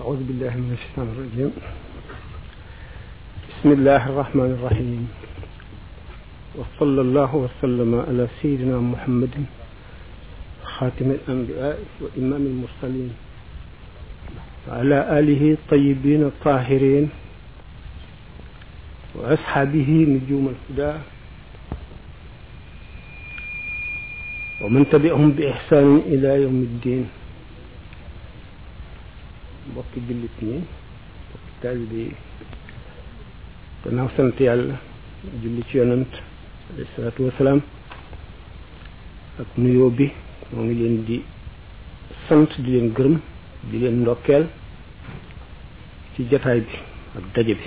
أعوذ بالله من الشيطان الرجيم بسم الله الرحمن الرحيم وصلى الله وسلم على سيدنا محمد خاتم الأنبياء وإمام المرسلين وعلى آله الطيبين الطاهرين وأصحابه نجوم الهدى wa man tabi'ahum bi ihsaanin ila yawmi ddin mbokki jullit ñi mbokki taalibe yi gannaaw sant yàlla julli ci yonant alayhi salaatu wasalaam ak nuyoo bi moo ngi leen di sant di leen gërëm di leen ndokkeel ci jataay bi ak daje bi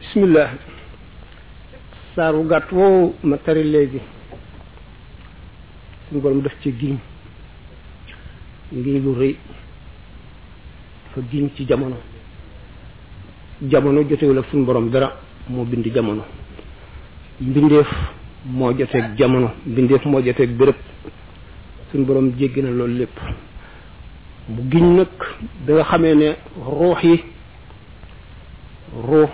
bismillah saar wu gàtt woowu ma tari léegi suñu borom def ci giñ ngiñ lu rëy dafa giñ ci jamono jamono jotewul ak suñu borom dara moo bind jamono mbindeef moo joteeg jamono mbindeef moo joteeg béréb suñu borom jéggi na loolu lépp mu giñ nag bi nga xamee ne ruux yi ruux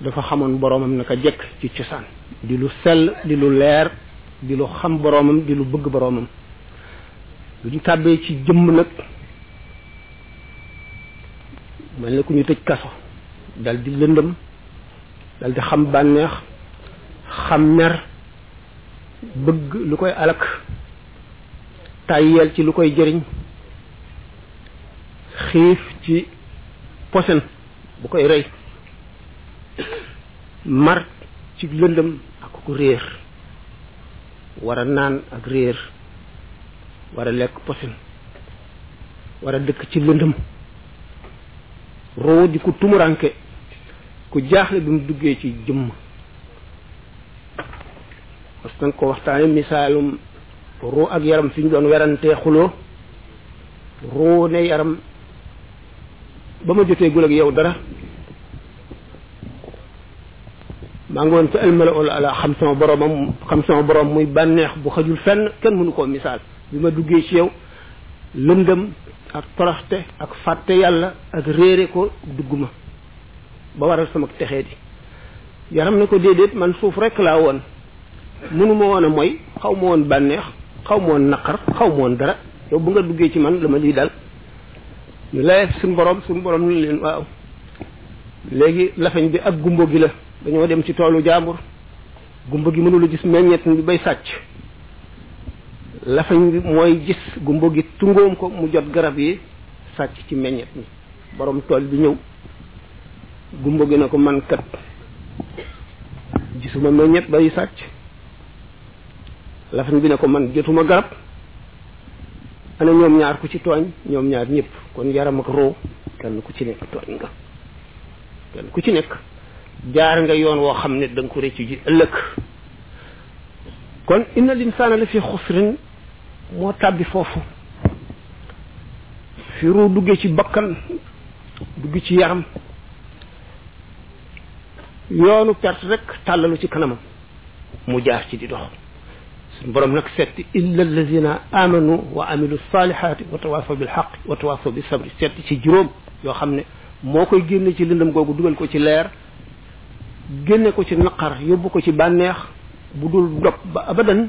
dafa xamoon boroomam naka jekk ci cosaan di lu sell di lu leer di lu xam boroomam di lu bëgg boroomam lu ñu tàbbee ci jëmm nag mel na ku ñu tëj kaso dal di lëndëm dal di xam bànneex xam mer bëgg lu koy alak tàyyeel ci lu koy jëriñ xiif ci posen bu koy rey mar ci lëndëm ak ku réer war a naan ak réer war a lekk posen war a dëkk ci lëndëm roo di ku tumuranke ku jaaxle bi mu duggee ci jëmm mas nañ ko waxtaane misaalum ruu ak yaram fi ñu doon werantee xuloo ruu ne yaram ba ma jotee gul ak yow dara maa ngi woon ca almala ol ala xam sama boromam xam sama borom muy bànneex bu xajul fenn kenn mënu koo misaal bi ma duggee ci yow lëndëm ak toroxte ak fàtte yàlla ak réere ko dugg ma ba waral sama texee di yaram ne ko déedéet man suuf rekk laa woon mënuma woon a mooy xaw ma woon bànneex xaw ma woon naqar xaw ma woon dara yow bu nga duggee ci man la ma lii dal ñu laye suñu borom suñu borom ñu leen waaw léegi lafañ bi ak gumbo gi la dañoo dem ci toolu jaambur gumbo gi mënula gis meññet bi bay sàcc lafañ bi mooy gis gumbo gi tungoom ko mu jot garab yi sàcc ci meññet mi borom tool bi ñëw gumba gi ne ko man kat gisuma meññet bay sàcc lafan bi ne ko man jotuma garab ana ñoom ñaar ku ci tooñ ñoom ñaar ñëpp kon yaram ak roo kenn ku ci nekk tooñ nga kenn ku ci nekk jaar nga yoon woo xam ne da nga ko rëccu ji ëllëg kon inna linsaana la fi xusrin moo tàbbi foofu fi ruu duggee ci bakkan dugg ci yaram yoonu perte rek tàllalu ci kanamam mu jaar ci di dox suñ borom nag setti illa allazina amanu wa amilu salihati wa tawasaw bil xaq wa tawasaw bi sabri setti ci juróom yoo xam ne moo koy génne ci lëndëm googu dugal ko ci leer génne ko ci naqar yóbbu ko ci bànneex bu dul dog ba abadan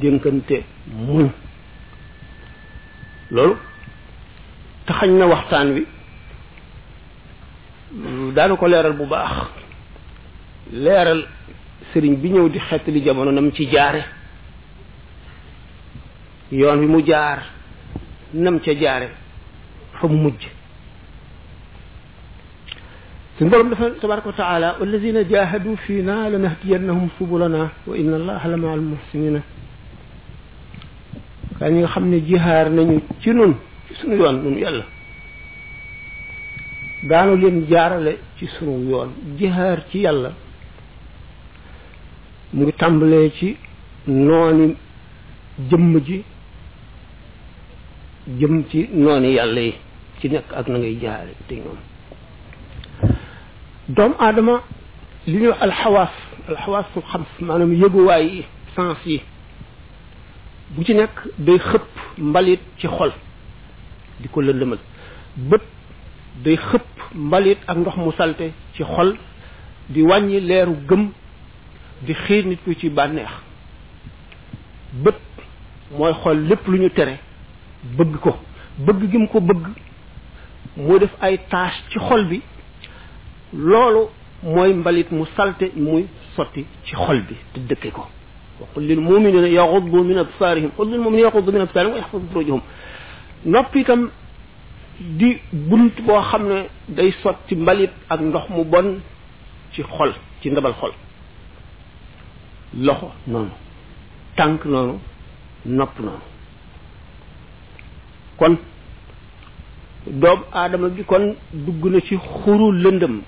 dénkante muñ loolu taxañ na waxtaan wi daana ko leeral bu baax leeral sëriñ bi ñëw di xettali jamono nam ci jaare yoon wi mu jaar nam ca jaare fa mu mujj suñ borom dafa tabaraka wa taala walladina jahadu fiina lanahdiyannahum subulana wa inna allaha la maa almuhsinina kaa ñi nga xam ne jihaar nañu ci nun ci sunu yoon nun yàlla daanu leen jaarale ci sunu yoon jihaar ci yàlla mu ngi tàmbalee ci nooni jëmm ji jëm ci noonu yàlla yi ci nekk ak na ngay jaare te ñoom doomu aadama li ñuy wax alxawaas alxawaas su xam maanaam yëguwaay yi sens yi bu ci nekk day xëpp mbalit ci xol di ko lëndëmal bët day xëpp mbalit ak ndox mu salte ci xol di wàññi leeru gëm di xiir nit ku ci bànneex bët mooy xool lépp lu ñu tere bëgg ko bëgg gi mu ko bëgg moo def ay tâche ci xol bi loolu mooy mbalit mu salte muy sotti ci xol bi te dëkke ko wa qul lil muminina yaxuddu min absaarihim qul lil muminina yaxuddu min absaarihim wa yaxfadu furujahum nopp itam di bunt boo xam ne day sotti mbalit ak ndox mu bon ci xol ci ndabal xol loxo noonu tànk noonu nopp noonu kon doomu aadama bi kon dugg na ci xuru lëndëm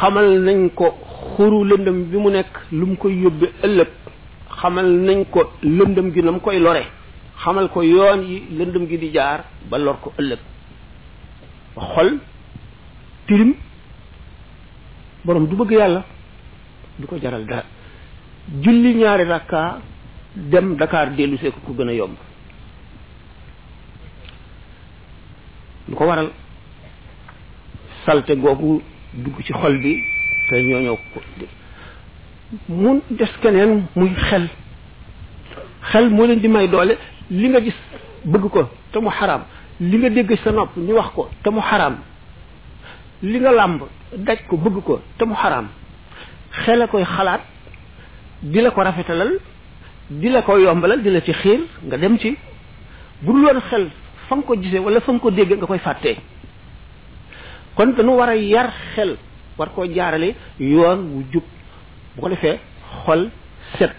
xamal nañ ko xuru lëndëm bi mu nekk lu mu koy yóbbe ëllëg xamal nañ ko lëndëm gi na mu koy lore xamal ko yoon yi lëndëm gi di jaar ba lor ko ëllëg xol tilim borom du bëgg yàlla du ko jaral dara julli ñaari rakka dem Dakar dellu see ko ko gën a yomb lu ko waral salte googu dugg ci xol bi te ñoo ñoo ko mu des keneen muy xel xel moo leen di may doole li nga gis bëgg ko te mu xaraam li nga dégg sa nopp ñu wax ko te mu xaraam li nga làmb daj ko bëgg ko te mu xaraam xel a koy xalaat di la ko rafetalal di la ko yombalal di la ci xiir nga dem ci bu dul woon xel fa nga ko gisee wala fa nga ko dégg nga koy fàttee kon dañu war a yar xel war koo jaarale yoon wu jub bu ko defee xol set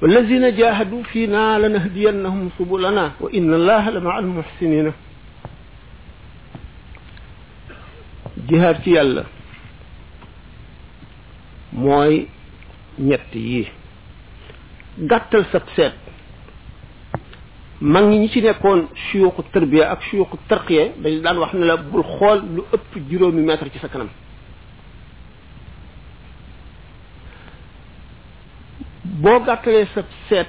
wallazina jahadu fii naa lanahdiyannahum subulana wa inna allaha la maa almuhsinina jihaad ci yàlla mooy ñett yi gàttal sab seet mag ñi ñi ci nekkoon suyuxu tërbiya ak suyuxu tarqiya dañu daan wax ne la bul xool lu ëpp juróomi mètre ci sa kanam boo gàttalee sab seet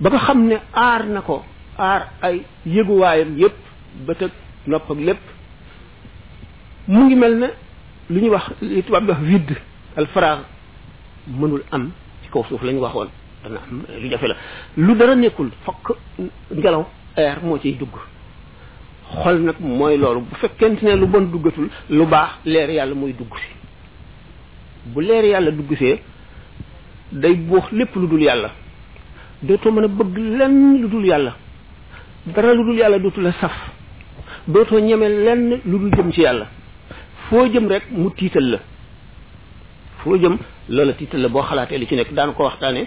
ba nga xam ne aar na ko aar ay yëguwaayam yépp ba tëg nopp ak lépp mu ngi mel ne lu ñuy wax li tubaab di wax vide al faraag mënul am ci kaw suuf la ñu waxoon dana am lu jafe la lu dara nekkul fokk ngelaw air moo ciy dugg xol nag mooy loolu bu fekkente ne lu bon duggatul lu baax leer yàlla mooy dugg si bu leer yàlla duggsee day buux lépp lu dul yàlla dootoo mën a bëgg lenn lu dul yàlla dara lu dul yàlla dootu la saf dootoo ñeme lenn lu dul jëm ci yàlla foo jëm rek mu tiital la foo jëm loola tiital la boo xalaatee li ci nekk daan ko waxtaane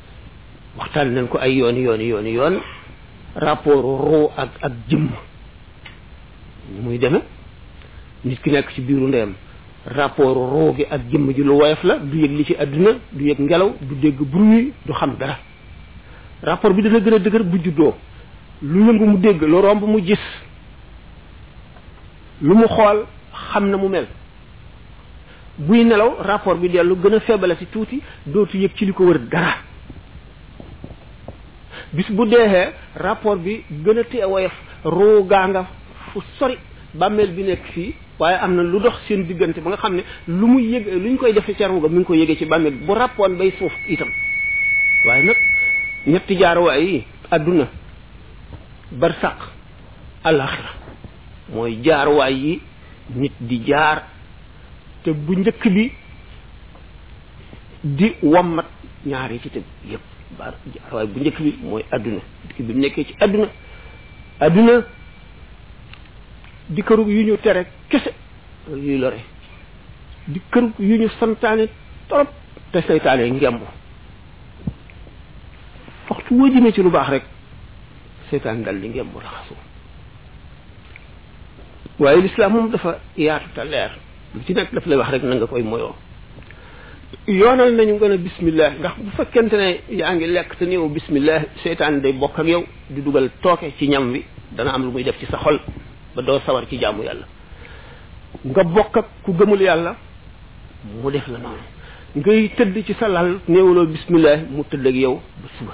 waxtaan nañ ko ay yoon yoon yoon yoon rapport ruu ak ak jëmm ñu muy deme nit ki nekk ci biiru ndeyam rapport ruu gi ak jëmm ji lu woyof la du yëg li ci àdduna du yëg ngelaw du dégg bruit du xam dara rapport bi dana gën a dëgër bu juddoo lu yëngu mu dégg lu romb mu gis lu mu xool xam na mu mel buy nelaw rapport bi dellu gën a feebalati tuuti dootu yëg ci li ko wër dara bis bu deexee rapport bi gën a tee woyof ruu gaa nga fu sori bàmmeel bi nekk fii waaye am na lu dox seen diggante ba nga xam ne lu muy yëg lu ñu koy defee ca ruu ga mi ngi ko yëgee ci bàmmeel bu rappoon bay suuf itam waaye nag ñetti jaaruwaay yi àdduna barsaq àllaaxira mooy jaaruwaay yi nit di jaar te bu njëkk bi di wommat ñaar yi ci tëb yëpp baar jaaruwaay bu njëkk bi mooy adduna dikk bi mu nekkee ci adduna adduna di kërug yu ñu tere kese yuy lore di kërug yu ñu santaane torop te seytaane ngemb waxtu woo jëmee ci lu baax rek Seytaan dal di ngemb laxasu waaye lislaam moom dafa yaatu te leer lu ci nekk daf lay wax rek na nga koy moyoo yoonal nañu nga ne bismillah ndax bu fekkente ne yaa ngi lekk te néew bismillah seytaan day bokk ak yow di dugal tooke ci ñam wi dana am lu muy def ci sa xol ba doo sawar ci jaamu yàlla nga bokk ak ku gëmul yàlla mu def la noonu ngay tëdd ci sa lal néewaloo bismillah mu tëdd ak yow ba suba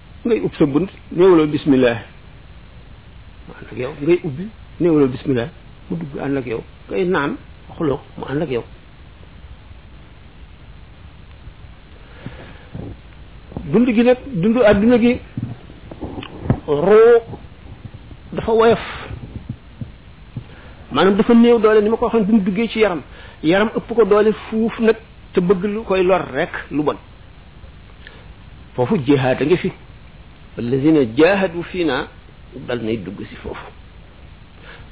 ngay ub sa bunt néewaloo bismillah mu ànd ak yow ngay ubbi néewaloo bismillah mu dugg ànd ak yow ngay naan waxuloo ko mu ànd ak yow dund gi nag dund àdduna gi roo dafa woyof maanaam dafa néew doole ni ma ko waxoon bi mu duggee ci yaram yaram ëpp ko doole fuuf nag te bëgg lu koy lor rek lu bon foofu jihaad a ngi fi allazina jahadu fii naa dal nay dugg si foofu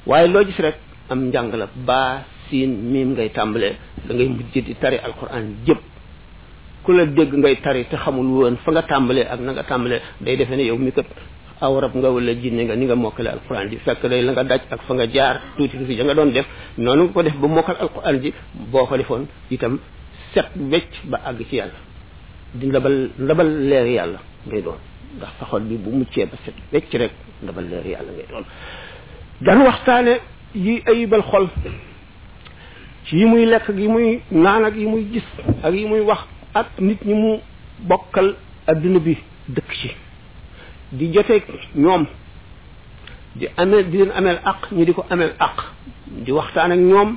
waaye loo gis rek am njàng la baa siin miim ngay tàmbalee da ngay mujj di tari alquran jëpp ku la dégg ngay tari te xamul woon fa nga tàmbalee ak na nga tàmbalee day defee ne yow mi kat aw rab nga wala jinne nga ni nga mokkale alquran ji fekk day la nga daj ak fa nga jaar tuuti tuuti ja nga doon def noonu nga ko def ba mokkal alquran ji boo ko defoon itam set wecc ba àgg ci yàlla di ndabal ndabal leer yàlla ngay doon ndax sa xol bi bu muccee ba set wecc rek ndabal leer yàlla ngay doon dan waxtaane yi ayibal xol ci yi muy lekk ak yi muy naan ak yi muy gis ak yi muy wax ak nit ñi mu bokkal adduna bi dëkk ci di joteeg ñoom di ameel di leen ameel àq ñi di ko ameel àq di waxtaan ak ñoom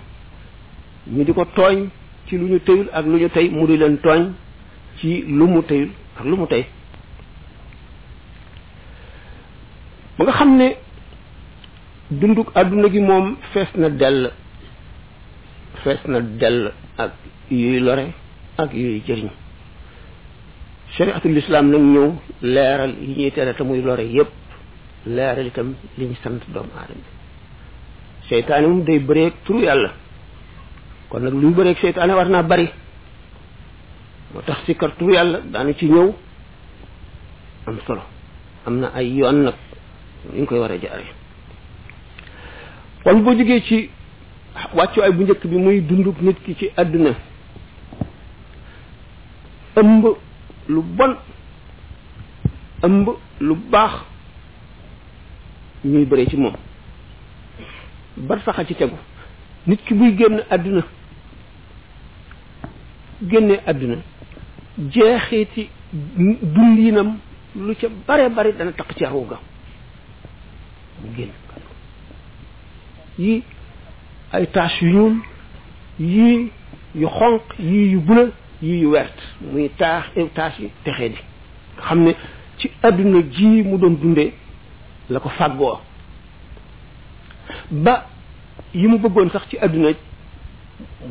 ñu di ko tooñ ci lu ñu teyul ak lu ñu tey mu di leen tooñ ci lu mu teyul ak lu mu tey ba nga xam ne dunduk àdduna gi moom fees na dell fees na dell ak yuy lore ak yuy jëriñ shariatul islam nag ñëw leeral yi ñuy tere te muy lore yépp leeral itam li ñu sant doomu aadama seytaane moom day bëreeg turu yàlla kon nag luy bëreeg seytaane war naa bari moo tax si kar turu yàlla daanu ci ñëw am solo am na ay yoon nag ñu koy war a jaare kon boo jógee ci wàccuwaay bu njëkk bi muy dunduk nit ki ci àdduna ëmb lu bon ëmb lu baax ñuy bëre ci moom bar saxa ci tegu nit ki buy génn àdduna génne àdduna jeexiti dundinam lu ca bare bari dana taq ci aruga mu génn yi ay tache yu ñuul yii yu xonq yii yu bula yii yu wert muy taax tache yi texee di nga xam ne ci àdduna ji mu doon dundee la ko fàggoo ba yi mu bëggoon sax ci àdduna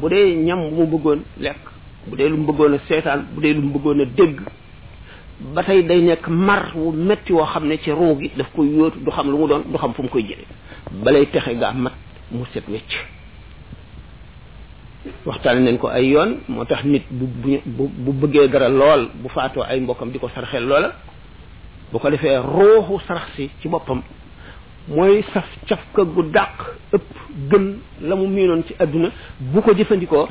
bu dee ñam bu mu bëggoon lekk bu dee lu mu bëggoon a seetaan bu dee lu mu bëggoon a dégg ba tey day nekk mar wu metti woo xam ne ci ruu gi daf koy yóotu du xam lu mu doon du xam fu mu koy jëlee balay texe gaa mat mu set wecc waxtaane nañ ko ay yoon moo tax nit bu bu bu bëggee dara lool bu faatoo ay mbokkam di ko sarxel loola bu ko defee ruuxu sarax si ci boppam mooy saf cafka gu dàq ëpp gën la mu miinoon ci àdduna bu ko jëfandikoo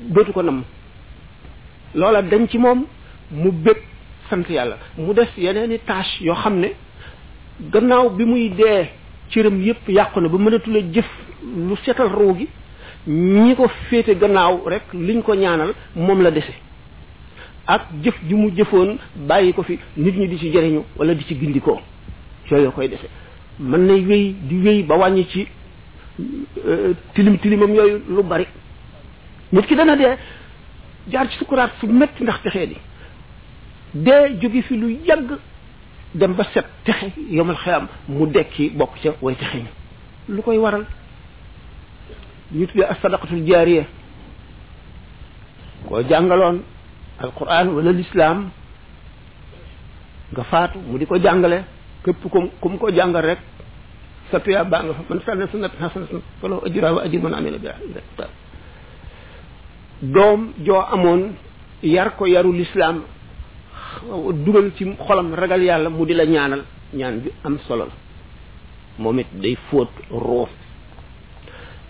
dootu ko namm loola dañ ci moom mu bég sant yàlla mu des yeneen i tâche yoo xam ne gannaaw bi muy dee cëram yépp yàqu na ba mënatul a jëf lu setal ruu gi ñi ko féete gannaaw rek liñ ko ñaanal moom la dese ak jëf ji mu jëfoon bàyyi ko fi nit ñi di ci jëriñu wala di ci gindikoo yooyu koy dese mën nay wéy di wéy ba wàññi ci tilim tilimam yooyu lu bari nit ki dana dee jaar ci sukuraat fu metti ndax texee di dee jóge fi lu yàgg dem ba set texe yomal xeyam mu dekki bokk ca way texe ñi lu koy waral ñu tuddee as sadaqatul jaariya koo jàngaloon alquran wala lislaam nga faatu mu di ko jàngale képp ku ku mu ko jàngal rek sa tuyaa baa nga fa man sànne sunnat hasanatan falahu ajruha wa ajru man amila biha doom joo amoon yar ko yaru lislaam dugal ci xolam ragal yàlla mu di la ñaanal ñaan bi am solo la moom it day fóot ruux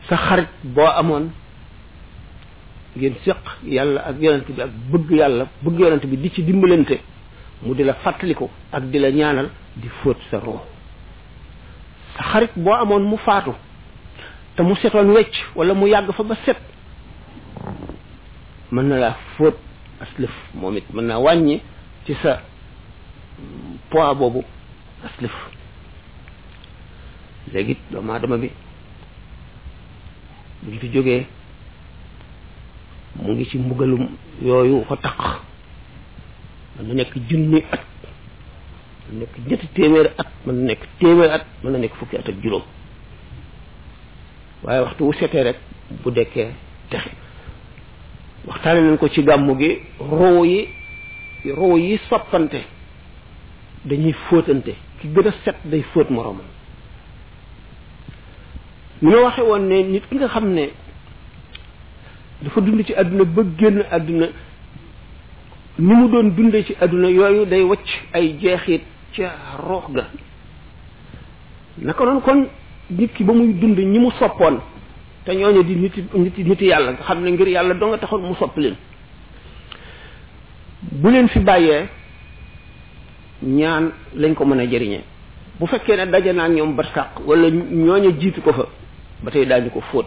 sa xarit boo amoon ngeen séq yàlla ak yonent bi ak bëgg yàlla bëgg yonent bi di ci dimbalante mu di la fàttaliku ak di la ñaanal di fóot sa ruux sa xarit boo amoon mu faatu te mu setoon wecc wala mu yàgg fa ba set mën na laa fóot aslëf moom it mën naa wàññi ci sa poids boobu aslëf léegi doomu aadama bi buñ fi jógee mu ngi ci mbugalum yooyu ko taq mën na nekk junni at mën nekk ñetti téeméer at mën na nekk téeméer at mën na nekk fukki at ak juróom waaye waxtu wu setee rek bu dekkee texe waxtaane nañ ko ci gàmmu gi roo yi roo yi soppante dañuy fóotante ki gën a set day fóot moroomam ni ma waxe woon ne nit ki nga xam ne dafa dund ci àdduna ba génn àdduna ni mu doon dunde ci àdduna yooyu day wacc ay jeexit ca roox ga naka noonu kon nit ki ba muy dund ñi mu soppoon te ñooñu di nit nit nit yàlla nga xam ne ngir yàlla doo nga taxoon mu sopp leen bu leen fi bàyyee ñaan lañ ko mën a jëriñee bu fekkee ne daje naa ñoom barsàq wala ñooñu jiitu ko fa ba tey daañu ko fóot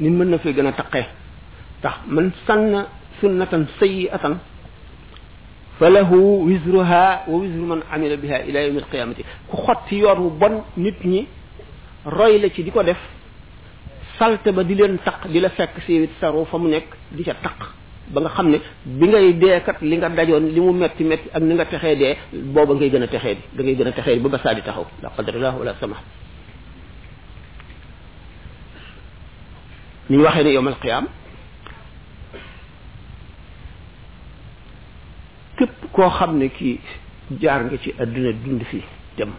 nit mën na fee gën a taqee ndax man sanna sunnatan sayyi'atan falahu wizruha wa wizru man amila biha ila yawmi alqiyamati ku xotti yoon wu bon nit ñi roy la ci di ko def salte ba di leen taq di la fekk si it saru fa mu nekk di ca taq ba nga xam ne bi ngay dee kat li nga dajoon li mu metti metti ak ni nga texee dee booba ngay gën a texee di da ngay gën a texee di ba ba saa di taxaw la qadarallah wala sama ni ñu waxee ne yowmal qiyaam képp koo xam ne kii jaar nga ci àdduna dund fi dem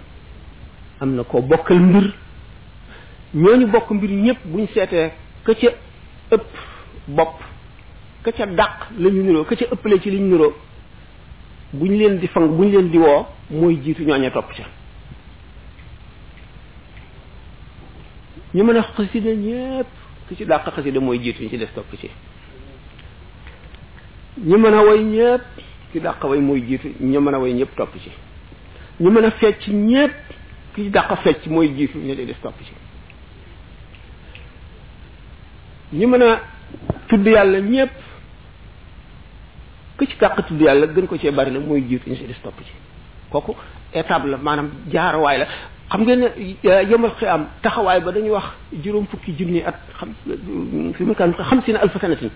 am na koo bokkal mbir ñooñu bokk mbir ñëpp buñ seetee ka ca ëpp bopp ka ca dàq la ñu niroo ka ca ëppale ci li ñu niroo buñ leen di fang buñ leen di woo mooy jiitu ñooña topp ca ñu mën a xasida ñëpp ki ci dàq xasida mooy jiitu ñu ci des topp ci ñu mën a way ñëpp ki dàq way mooy jiitu ñu mën a way ñëpp topp ci ñu mën a fecc ñëpp ki ci dàq fecc mooy jiitu ñu ci des topp ci ñu mën a tudd yàlla ñëpp ku ci dàq tudd yàlla gën ko cee bari nag mooy jiitu ñu ci des topp ci kooku étape la maanaam jaaruwaay la xam ngeen ne yemal xiyaam taxawaay ba dañuy wax juróom fukki junni at xam fi mu kan xam si ne alfa sanatin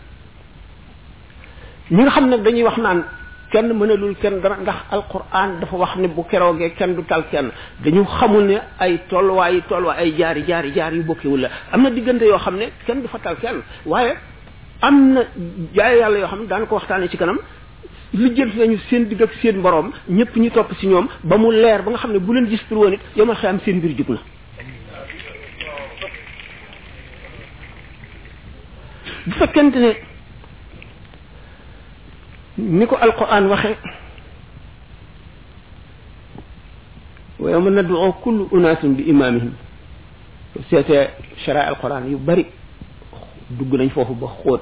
ñi nga xam nag dañuy wax naan kenn mënalul kenn dara ndax alquran dafa wax ne bu keroogee kenn du tal kenn dañu xamul ne ay tolluwaay yi tolluwaay ay jaari jaari jaar yu bokkewul la am na diggante yoo xam ne kenn du fa tal kenn waaye am na jaay yàlla yoo xam ne daan ko waxtaanee ci kanam lijjanti nañu seen digg ak seen borom ñëpp ñu topp ci ñoom ba mu leer ba nga xam ne bu leen gis pour woon it yomal xëy am seen mbir jub na bu fekkente ne ni ko alquran waxe wa yawma nad'u kullu unaasin bi imaamihim seetee chara alquran yu bari dugg nañ foofu ba xóot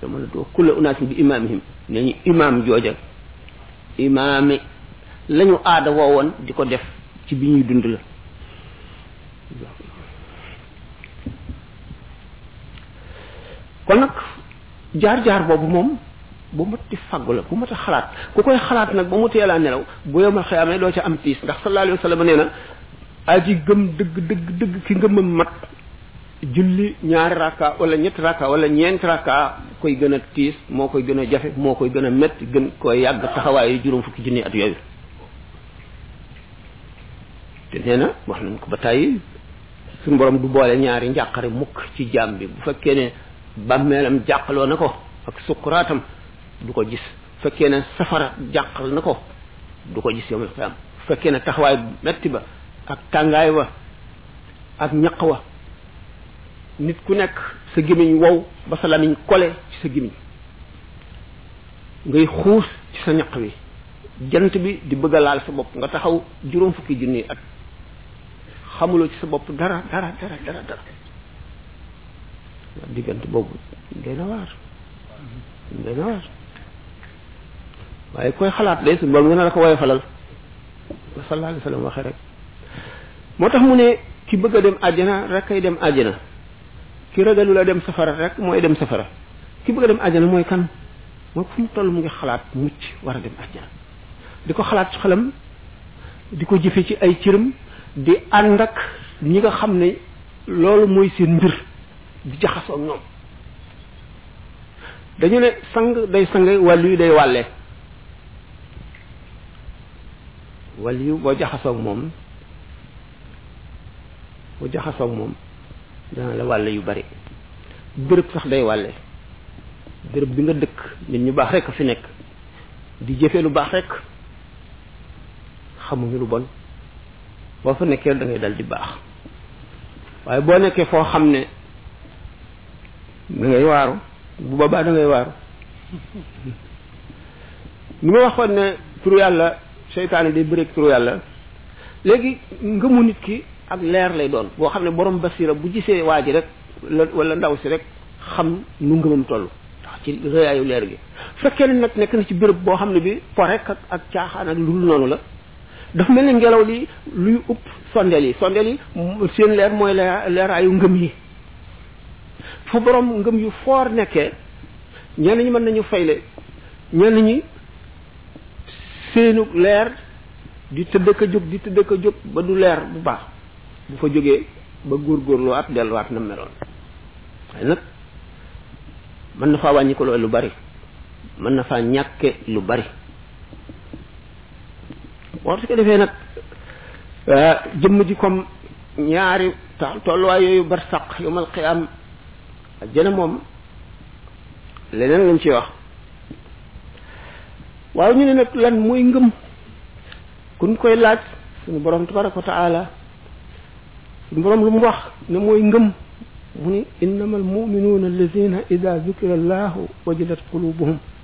dama la wax kulla unaasin bi imaamihim nee ñu imaam jooja imaami la ñu aada woowoon di ko def ci bi ñuy dund la kon nag jaar-jaar boobu moom bu mat di fàggu la bu mat a xalaat ku koy xalaat nag ba mu teelaa nelaw bu yow ma xëyaamee doo ca am tiis ndax sallallahu alayhi wa sallam nee na aji gëm dëgg dëgg dëgg ki ngëmam mat julli ñaari rakka wala ñetti rakka wala ñeenti rakka koy gën a tiis moo koy gën a jafe moo koy gën a métti gën koo yàgg taxawaayu juróom fukki junni at yooyu te nee na wax nañ ko ba tàyyi suñu borom du boole ñaari njàqare mukk ci jaam bi bu fekkee ne bàmmeelam jàqaloo na ko ak sukkuraatam du ko gis bu fekkee ne safara jàqal na ko du ko gis yowmal qiyaam bu fekkee ne taxawaay metti ba ak tàngaay ba ak ñaq wa nit ku nekk sa gémmiñ wow ba sa lamiñ kole ci sa gémmiñ ngay xuus ci sa ñaq wi jant bi di bëgg a laal sa bopp nga taxaw juróom fukki junni at xamuloo ci sa bopp dara dara dara dara dara waaw diggante boobu day na waar day na waar waaye koy xalaat day su borom gën a la ko woyofalal sallallahu alayhi wa sallam waxee rek moo tax mu ne ki bëgg a dem àjjana rek ay dem àjjana ki ragalu la dem safara rek mooy dem safara ki bëgg a dem àjjana mooy kan moo fu mu toll mu ngi xalaat mucc war a dem àjjana di ko xalaat ci xelam di ko jëfe ci ay cëram di ànd ak ñi nga xam ne loolu mooy seen mbir di jaxasoo ñoom dañu ne sang day sange wàllu yi day wàlle waliyu boo jaxasoog moom boo jaxasoog moom dana la wàlle yu bari béréb sax day wàlle béréb bi nga dëkk nit ñu baax rekk fi nekk di jëfe lu baax rekk xamuñu lu bon boo fa nekkee da ngay dal di baax waaye boo nekkee foo xam ne da ngay waaru bu boobaa da ngay waaru ni ma waxoon ne turu yàlla seytaane day bëreeg turu yàlla léegi ngëmu nit ki ak leer lay doon boo xam ne borom basira bu gisee waa ji rek la wala ndaw si rek xam nu ngëmam toll ndax ci rëyaayu leer gi fekkee ne nag nekk na ci béréb boo xam ne bi po rek ak ak caaxaan ak lu dul noonu la dafa mel ni ngelaw li luy upp sondeel yi sondeel yi seen leer mooy leer leeraayu ngëm yi fu borom ngëm yu foor nekkee ñenn ñi mën nañu fayle ñenn ñi seenu leer di tëdd ka jóg di tëdd ka jóg ba du leer bu baax bu fa jógee ba góorgóorluwaat delluwaat na meloon waaye nag mën na faa wàññi ko lu bari mën na faa ñàkke lu bari war su ko defee nag jëmm ji comme ñaari tax tolluwaay yooyu bar saq yomal xiyaam jëna moom leneen lañ ciy wax waaw ñu ne nag lan mooy ngëm kun koy laaj suñu borom tabaraka wa taala suñu borom lu mu wax ne mooy ngëm mu ni innama almuminuuna alladina ida dukira allahu wajilat qulubuhum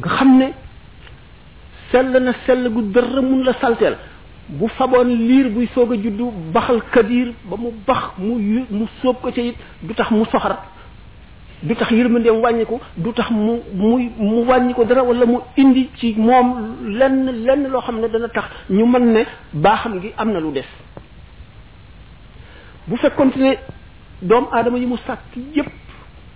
nga xam ne sell na sell gu dara mun la salteel bu faboon liir buy soog a juddu baxal kabiir ba mu bax mu yu- mu sóob ko ca it du tax mu soxar du tax yërmandeem wàññi ko du tax mu muy mu wàññi ko dara wala mu indi ci moom lenn lenn loo xam ne dana tax ñu mën ne baaxam gi am na lu des bu fekkonte ne doomu aadama yi mu sàkk yépp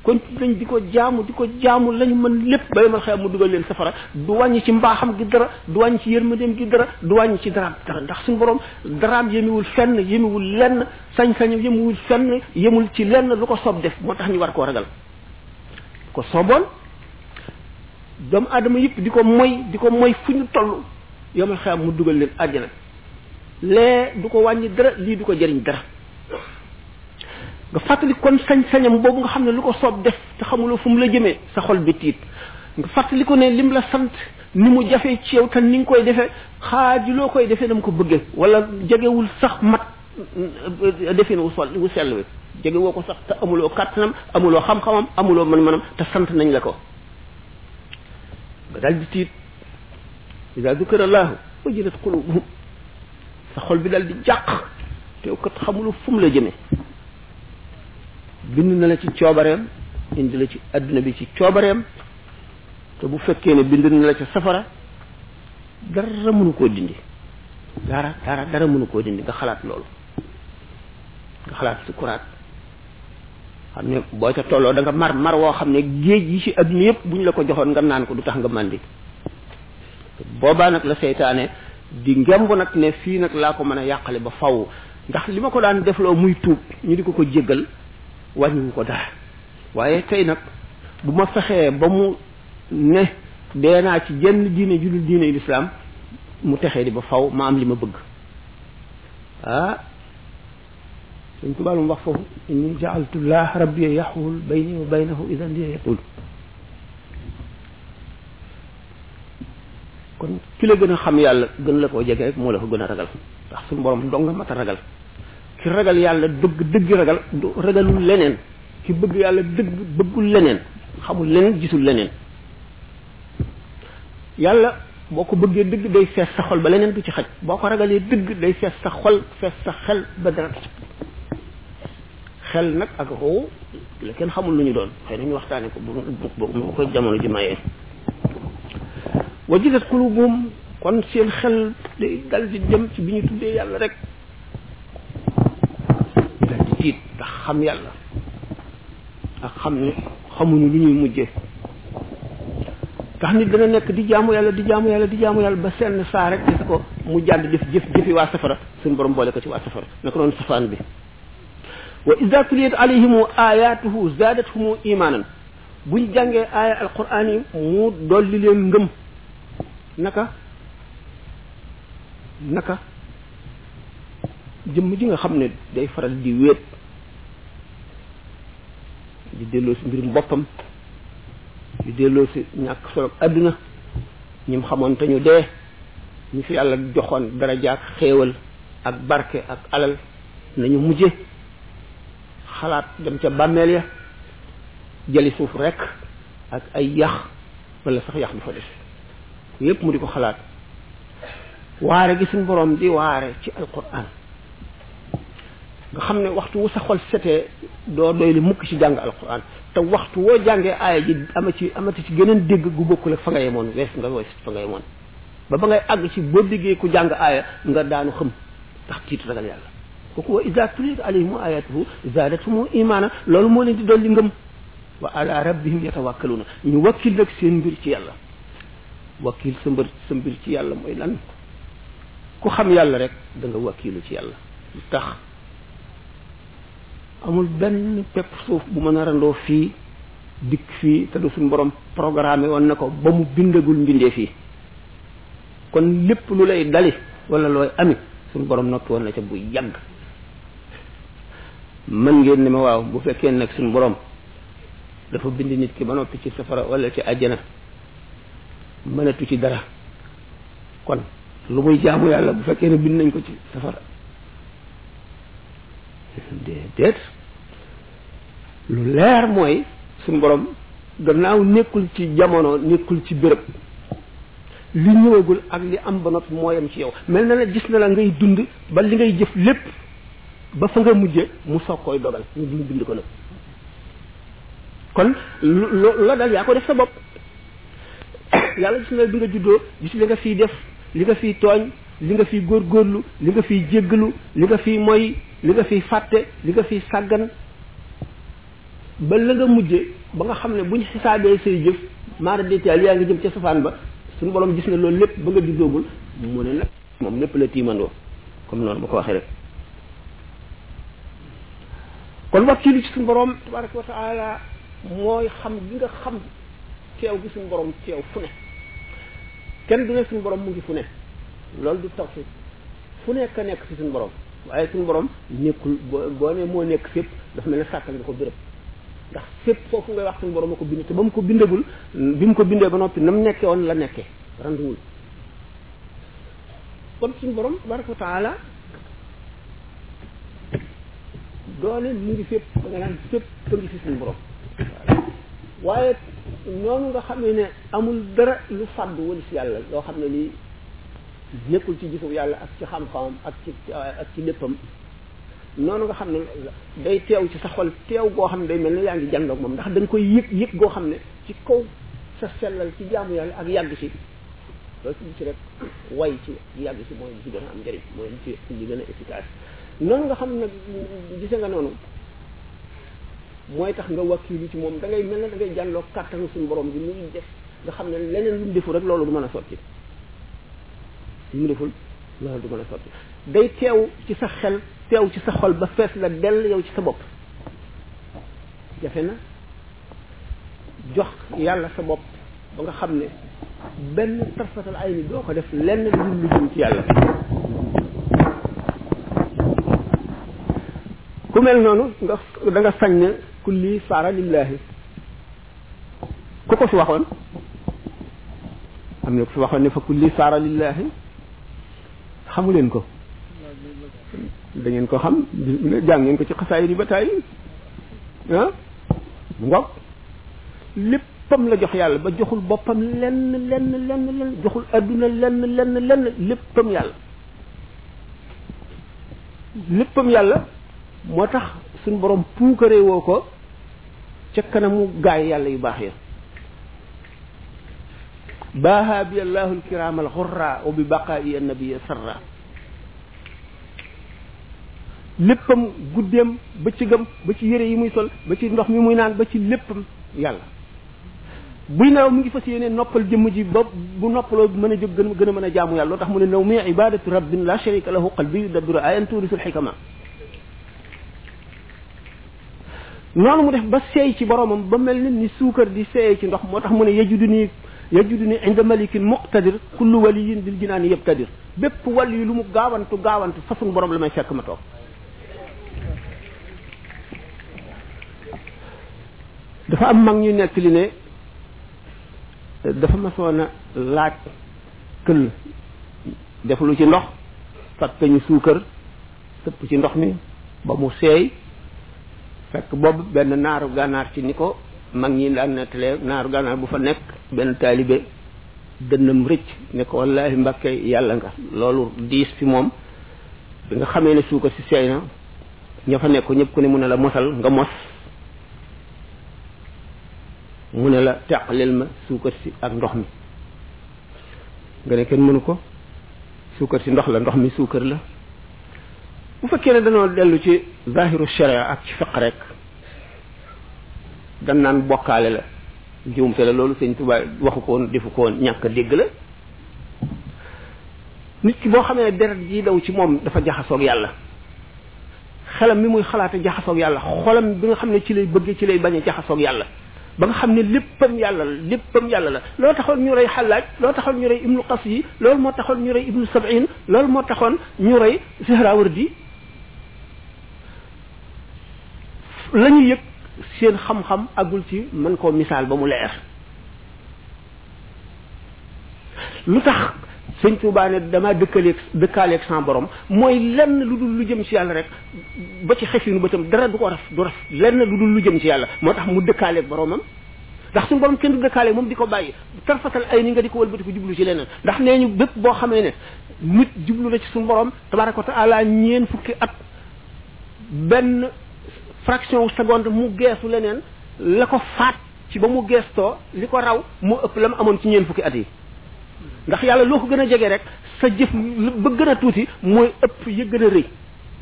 continue nañ di ko jaamu di ko jaamu lañu mën lépp ba yomal xew mu dugal leen safara du wàññi ci mbaaxam gi dara du wàññi ci yërmandeem gi dara du wàññi ci daraam dara ndax suñu borom daraam yemiwul fenn yemiwul lenn sañ-sañu yemiwul fenn yemul ci lenn lu ko soob def moo tax ñu war koo ragal ko sooboon doomu aadama yëpp di ko moy di ko moy fu ñu toll yomal xew mu dugal leen àjjana lee du ko wàññi dara lii du ko jëriñ dara nga fàttali kon sañ-sañam boobu nga xam ne lu ko soob def te xamuloo fu mu la jëmee sa xol bi tiit nga fàttali ko ne lim la sant ni mu jafee ci yow te ni nga koy defee xaaju loo koy defee dama ko bëggee wala jegewul sax mat defin wu sol wu sell wi jege woo ko sax te amuloo kàttanam amuloo xam-xamam amuloo mën-mënam te sant nañ la ko nga dal di tiit ida dukira allahu wajilat qulubuhum sa xol bi dal di jàq te kat xamulu fu mu la jëmee bind na la ci coobareem indi la ci adduna bi ci coobareem te bu fekkee ne bind na la ca safara dara mënu koo dindi dara dara dara mënu koo dindi nga xalaat loolu nga xalaat sukuraat xam ne boo ca tolloo da nga mar mar woo xam ne géej yi ci adduna yëpp buñ la ko joxoon nga naan ko du tax nga màndi boobaa nag la seytaane di ngemb nag ne fii nag laa ko mën a yàqale ba faw ndax li ma ko daan defloo muy tuub ñu di ko ko jéggal wàññiwu ko dara waaye tey nag bu ma fexee ba mu ne dee naa ci jenn diine ju dul diine lislaam mu texee di ba faw ma am li ma bëgg ah sëñ Tuubaa lu mu wax foofu inni jaaltu llah rabbiya yaxuul bayni wa baynahu idan liya yaqul kon ki la gën a xam yàlla gën la koo jege rek moo la ko gën a ragal ndax suñu borom dong nga mat a ragal ki ragal yàlla dëgg dëgg ragal du ragalul leneen ki bëgg yàlla dëgg bëggul leneen xamul leneen gisul leneen yàlla boo ko bëggee dëgg day fees sa xol ba leneen du ci xaj boo ko ragalee dëgg day fees sa xol fees sa xel ba dara du ci xel nag ak ruu la kenn xamul lu ñu doon xëy na ñu waxtaane ko bu bu bu ko jamono ji mayee wajilat qulubuhum kon seen xel day dal di dem ci bi ñu tuddee yàlla rek dal di tiit ndax xam yàlla ak xam ne xamuñu lu ñuy mujje tax nit dana nekk di jaamu yàlla di jaamu yàlla di jaamu yàlla ba seen saa rek gis ko mu jàdd def jëf jëfi waa safara suñu borom boole ko ci waa safara naka noonu safaan bi wa ida tuliyat alayhim ayatuhu zadatuhum imanan buñ jàngee aaya alquran yi mu dolli leen ngëm naka naka jëmm ji nga xam ne day faral di wéet di delloo si mbirum boppam di delloo si ñàkk solo àdduna ñim xamoon te ñu dee ñu fi yàlla joxoon daraja ak xéewal ak barke ak alal nañu mujje xalaat dem ca bàmmeel ya jëli suuf rekk ak ay yax wala sax yax du fa des yépp mu di ko xalaat waare gi suñ boroom di waare ci alquran nga xam ne waxtu wu sa xol setee doo doy li mukk ci jàng alquran te waxtu woo jàngee aaya ji ama ci amati ci geneen dégg gu bokkul ak fa nga yemoon wees nga wees fa nga yemoon ba ba ngay àgg ci boo déggee ku jàng aaya nga daanu xëm ndax tiit ragal yàlla kooku wa ida tuliyat alayhim ayatuhu zaadathum imaana loolu moo leen di dolli ngëm wa ala rabbihim yatawakkaluuna ñu wakkil nag seen mbir ci yàlla wakkil sa mbir sa mbir ci yàlla mooy lan ku xam yàlla rek da nga wakiilu ci yàlla lu tax amul benn pepp suuf bu mën a randoo fii dikk fii te du suñu borom programme woon na ko ba mu bindagul mbindee fii kon lépp lu lay dali wala looy ami suñu borom noppi woon na ca bu yàgg man ngeen ne ma waaw bu fekkee nag suñu borom dafa bind nit ki ba noppi ci safara wala ci àjjana mënatu ci dara kon lu muy jaamu yàlla bu fekkee ne bind nañ ko ci safara déedéet lu leer mooy suñu borom gannaaw nekkul ci jamono nekkul ci béréb li ñëwagul ak li am ba noppi moo yem ci yow mel na la gis na la ngay dund ba li ngay jëf lépp ba fa nga mujje mu soog koy dogal ñu dund bind ko nag kon lu la dal yaa ko def sa bopp yàlla gis na bi nga juddoo gis li nga fiy def li nga fiy tooñ li nga fiy góorgóorlu li nga fiy jéggalu li nga fiy moy li nga fiy fàtte li nga fiy sàggan ba la nga mujje ba nga xam ne buñ xisaabee say jëf maara détail yaa ngi jëm ca safaan ba suñu borom gis na loolu lépp ba nga juddoogul mu ne nag moom lépp la tiimandoo comme noonu ma ko waxee rek kon wakkilu ci suñu borom tabaraka wa taala mooy xam gi nga xam teew gi suñu borom teew fu ne kenn du ne suñu borom mu ngi fu ne loolu du tawxid fu nekk a nekk ci suñu borom waaye suñu borom nekkul boo boo ne moo nekk fépp dafa mel ne sàkkal nga ko béréb ndax fépp foofu ngay wax suñu borom a ko bind te ba mu ko bindagul bi mu ko bindee ba noppi na mu nekkee woon la nekkee randuwul kon suñu borom tabaraka wa taala doole mu ngi fépp da nga naan fépp ba ngi fi suñu borom waaye noonu nga xam ne amul dara lu fàddu wala si yàlla loo xam ne lii nekkul ci gisu yàlla ak ci xam-xamam ak ci ak ci léppam noonu nga xam ne day teew ci sa xol teew goo xam ne day mel ne yaa ngi jàndoog moom ndax da nga koy yëg yëg goo xam ne ci kaw sa sellal ci jaamu yàlla ak yàgg ci loo ci gis rek way ci yàgg ci mooy li ci gën a am njëriñ mooy li ci li gën a efficace noonu nga xam nag gise nga noonu mooy tax nga wakkiilu ci moom da ngay mel ne da ngay jàlloo kàttanu suñu borom bi muy def nga xam ne leneen lu mu deful rek loolu du mën a sotti lu mu deful loolu du mën a sotti day teew ci sa xel teew ci sa xol ba fees la dell yow ci sa bopp jafe na jox yàlla sa bopp ba nga xam ne benn tarfatal ay ni doo ko def lenn lu dul lu jëm ci yàlla ku mel noonu nga da nga sañ ne kulli saara lillahi ku ko fi waxoon am na ku fi waxoon ne fa kulli saara lillahi xamu leen ko da ngeen ko xam jàng ngeen ko ci xasaay yi ba tàyyi ah mu ngoog lépp léppam la jox yàlla ba joxul boppam lenn lenn lenn lenn joxul adduna lenn lenn lenn léppam yàlla léppam yàlla moo tax suñ borom puukare woo ko ca kanamu gaay yàlla yu baax ya baaha bi allahu alkiraam alxurra wa bi baqaa'i annabiya sarra léppam guddeem ba ci gëm ba ci yére yi muy sol ba ci ndox mi muy naan ba ci léppam yàlla buy nelaw mu ngi fas yéene noppal jëmm ji ba bu noppaloo mën a jóg gën gën a mën a jaamu yàlla loo tax mu ne naw mi ibadatu rabbin la sharika lahu qalbi yudabbiru ayan tuurisul xikama noonu mu def ba seey ci boromam ba mel ni ni suukar di seeyee ci ndox moo tax mu ne yajudu nii yajudu ni inda malikin muqtadir kullu waliyin bil jinaani yabtadir bépp wàll yi lu mu gaawantu gaawantu fa suñu borom la may fekk ma toog dafa am mag ñu nekk li ne dafa masoon a laaj këll def lu ci ndox fàtte ñu suukar sëpp ci ndox mi ba mu seey fekk boobu benn naaru gànnaar ci ni ko mag ñi daan nettalee naaru gànnaar bu fa nekk benn taalibe dënnam rëcc ne ko wallaahi mbàkke yàlla nga loolu diis fi moom bi nga xamee ne suukar si seey na ña fa nekk ñëpp ku ne mu ne la mosal nga mos mu ne la teqaleel ma suukar si ak ndox mi nga ne kenn mënu ko suukar si ndox la ndox mi suukar la bu fekkee ne dañoo dellu ci zahiru sharia ak ci fiq rek dan naan bokkaale la njuumte la loolu sëñ Tuubaa waxu ko woon defu ko woon ñàkk dégg la nit ki boo xamee deret ji daw ci moom dafa jaxasoog yàlla xelam mi muy xalaate jaxasoog yàlla xolam bi nga xam ne ci lay bëgge ci lay bañe jaxasoog yàlla ba nga xam ne léppam yàlla la léppam yàlla la loo taxoon ñu rey xalaaj loo taxoon ñu rey ibnu qas yi loolu moo taxoon ñu rey ibnu sabin loolu moo taxoon ñu rey sihrawardi la ñu yëg seen xam-xam agul ci mën koo misaal ba mu leer lu tax sëñ Tuubaa ne dama dëkkaleeg dëkkaaleeg sans borom mooy lenn lu dul lu jëm ci yàlla rek ba ci xefinu bëtam dara du ko raf du raf lenn lu dul lu jëm ci yàlla moo tax mu dëkkaaleeg boromam ndax suñu borom kenn du dëkkaale moom di ko bàyyi tarfatal ay ni nga di ko wëlbati ko jublu ci leneen ndax nee ñu bépp boo xamee ne nit jublu na ci suñu borom tabaraka wa taala ñeen fukki at benn fraction seconde mu geesu leneen la ko faat ci ba mu geestoo li ko raw moo ëpp la mu amoon ci ñeen fukki at yi ndax yàlla loo ko gën a jege rek sa jëf ba gën a tuuti mooy ëpp ya gën a rëy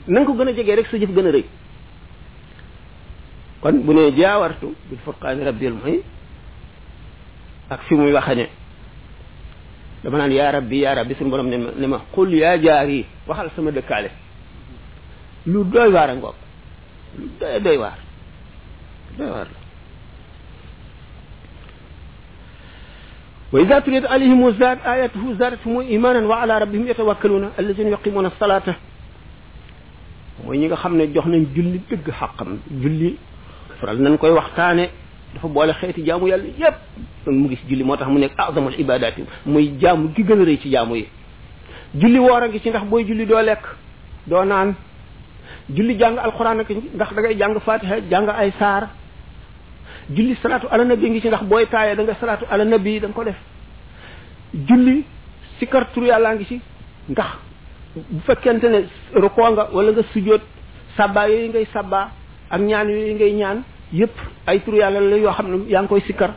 na nga ko gën a jegee rek sa jëf gën a rëy kon bu ne jaawartu bil furqaani rabbil muhin ak fi muy waxe ne dama naan yaa rabbi yaa rabbi suñu borom ne ma ne ma xul yaa jaar yi waxal sama dëkkaale lu doy waar a ngoog lu doy doy waar doy waar la wa ida tuliyat alayhim zaad ayatuhu zaadathum imanan wa ala rabbihim yatawakkaluna alladina yuqimuna salata mooy ñi nga xam ne jox nañ julli dëgg xaqam julli faral nañ koy waxtaane dafa boole xeeti jaamu yàlla yépp kon mu gis julli moo tax mu nekk azamul ibadaati muy jaamu gi gën a rëy ci jaamu yi julli woor a ngi ci ndax booy julli doo lekk doo naan julli jàng alxuraan ak ndax da ngay jàng fatiha jàng ay saar julli salaatu ala nabi ngi ci ndax booy taayee da nga salaatu ala nabi da nga ko def julli sikar tur yàllaa ngi ci ndax bu fekkente ne rukoo nga wala nga sujjóot sàbbaa yooyu ngay sàbbaa ak ñaan yooyu ngay ñaan yépp ay tur yàlla la yoo xam ne yaa ngi koy sikkar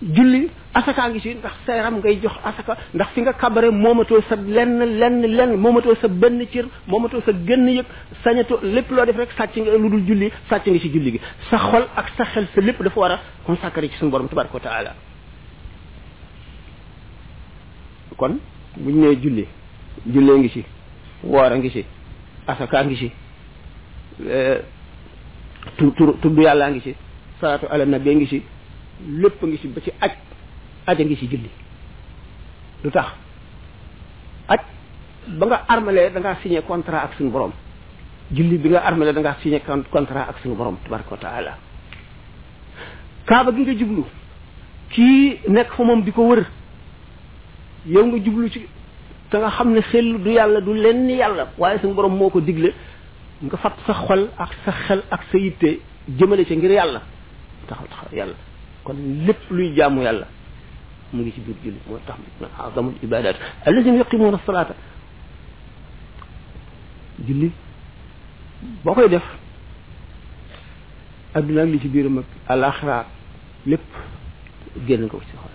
julli asakaa ngi ci ndax sa yaram ngay jox asaka ndax fi nga kabare moomatoo sa lenn lenn lenn moomatoo sa benn cër moomatoo sa gënn yëg sañatoo lépp loo def rek sàcc nga lu dul julli sàcc nga ci julli gi sa xol ak sa xel sa lépp dafa war a consacré ci suñu borom tabaraka wa taala kon buñ nee julli jullee ngi ci woor a ngi ci asakaa ngi ci tur tur tudd yàllaa ngi ci salaatu ala nabi ngi ci lépp ngi ci ba ci aj aj a ngi ci julli lu tax aj ba nga armalee da ngaa signé contrat ak suñu borom julli bi nga armalee da ngaa signé contrat ak suñu borom tabaraka wa taala kaaba gi nga jublu kii nekk fa moom di ko wër yow nga jublu ci te nga xam ne xel du yàlla du lenn yàlla waaye suñu borom moo ko digle nga fab sa xol ak sa xel ak sa yitte jëmale ca ngir yàlla taxaw taxaw yàlla kon lépp luy jaamu yàlla mu ngi ci biir julli moo tax mu azamul ibadat allazina yuqimuna salata julli boo koy def adduna ak li ci biiram ak alaxira lépp génn ko ci xol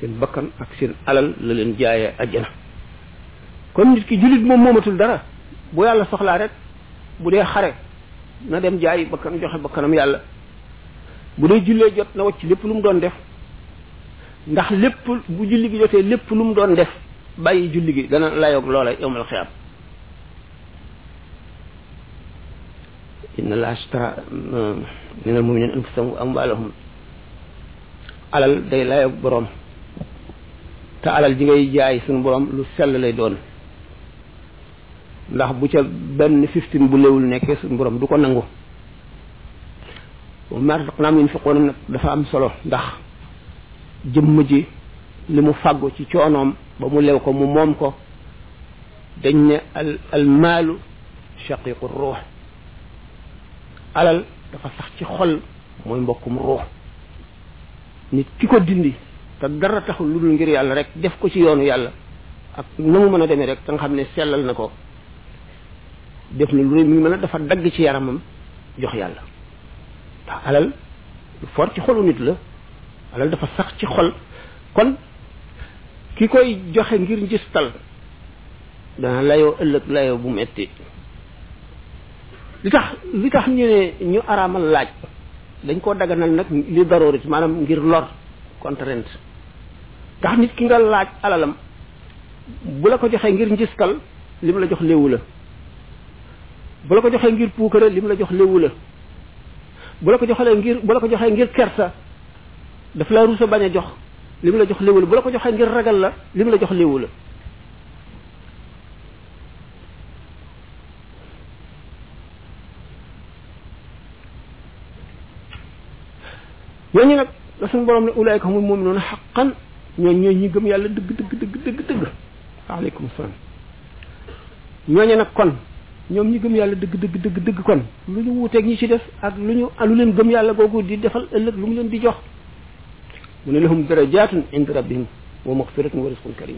seen bakkan ak seen alal la leen jaayee ajjana kon nit ki jullit moom moomatul dara bu yàlla soxlaa rek bu dee xare na dem jaay bakkan joxe bakkanam yàlla bu dee jullee jot na wacc lépp lu mu doon def ndax lépp bu julli gi jotee lépp lu mu doon def bàyyi julli gi dana layoog loola yowmal xiyaam inna laa ashtara minal mu'minina anfusahum wa amwaalahum alal day layo boroom te alal ji ngay jaay suñu boroom lu sell lay doon ndax bu ca benn fiftin bu léewul nekkee suñu boroom du ko nangu wa maa razaqnaahum yunfiquuna nag dafa am solo ndax jëmm ji li mu fàggu ci coonoom ba mu lew ko mu moom ko dañ ne al al maalu shaqiqu ruux alal dafa sax ci xol mooy mbokkum ruux nit ki ko dindi te dara taxul lu dul ngir yàlla rek def ko ci yoonu yàlla ak na mu mën a demee rek te nga xam ne sellal na ko def na lu rëy mi ngi mën a dafa dagg ci yaramam jox yàlla ndax alal lu fort ci xolu nit la alal dafa sax ci xol kon ki koy joxe ngir njistal dana layoo ëllëg layoo bu metti li tax li tax ñu ne ñu araamal laaj dañ koo daganal nag li darorit maanaam ngir lor contrainte ndax nit ki nga laaj alalam bu la ko joxee ngir njiskal li mu la jox léewu la bu la ko joxee ngir puukare li mu la jox léewu la bu la ko joxee ngir bu la ko joxee ngir kersa daf la rusa bañ a jox li mu la jox léwu la bu la ko joxee ngir ragal la li mu la jox léwu la ñooñu nag la suñu borom ne ulaayka humul mu'minuuna haqqan ñooñu ñooñu ñi gëm yàlla dëgg dëgg dëgg dëgg dëgg waaleykum salaam ñooñu nag kon ñoom ñi gëm yàlla dëgg dëgg dëgg dëgg kon lu ñu wuuteeg ñi ci def ak lu ñu lu leen gëm yàlla googu di defal ëllëg lu mu leen di jox mu ne lahum darajatun inda rabbihim wa maghfiratun wa rizqun karim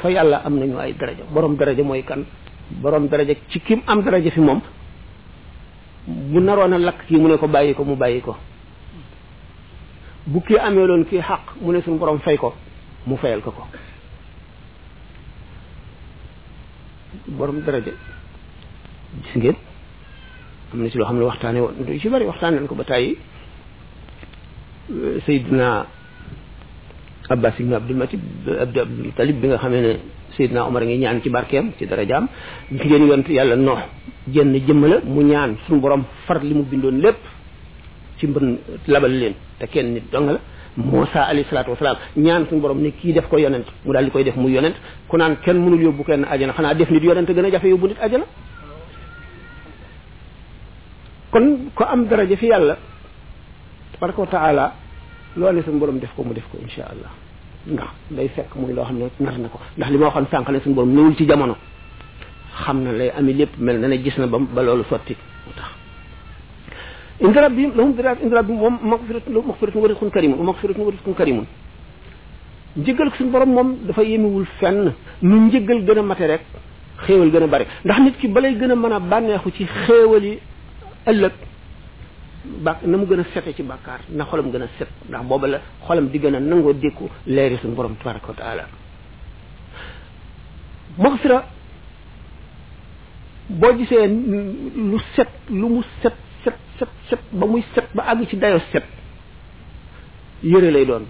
fa yàlla am nañu ay daraja borom daraja mooy kan borom daraja ci kim am daraja fi moom bu naroon a lakk kii mu ne ko bàyyi ko mu bàyyi ko bu kii amee loon kii xaq mu ne suñu borom fay ko mu fayal ko ko borom daraja gis ngeen am na ci loo xam ne waxtaane woon du ci bari waxtaane nañ ko ba tàyyi Seydina Abbas ibn Abdul Matib Abdul Mutalib bi nga xamee ne Seydina Omar ngi ñaan ci barkeem ci darajaam gis ngeen yonent yàlla noox jenn jëmm la mu ñaan suñu borom far li mu bindoon lépp ci mbën labal leen te kenn nit dong la Moussa alayhi salaatu wasalaam ñaan suñu borom ne kii def ko yonent mu daal di koy def mu yonent ku naan kenn mënul yóbbu kenn ajana xanaa def nit yonent gën a jafe yóbbu nit ajana kon ko am daraja fi yàlla tabaraka wa taala loo ne suñu borom def ko mu def ko insha allah ndax day fekk muy loo xam ne nar na ko ndax li ma waxoon sànq ne suñu borom newul ci jamono xam na lay ami lépp mel na ne gis na ba ba loolu sotti moo tax inda rabbihim lahum dara inda rabbihim moom magfiratun lahum magfiratun wa rizqun karimun wa magfiratun wa rizqun karimun njëggal suñu borom moom dafa yemewul fenn nu njëggal gën a mate rek xéewal gën a bari ndax nit ki balay gën a mën a bànneexu ci xéewal yi ëllëg ba na mu gën a sete ci bàkkaar na xolam gën a set ndax booba la xolam di gën a nangoo dékku leeri suñu borom tabaraka wa taala magfira boo gisee lu set lu mu set set set set ba muy set ba àgg ci dayo set yére lay doon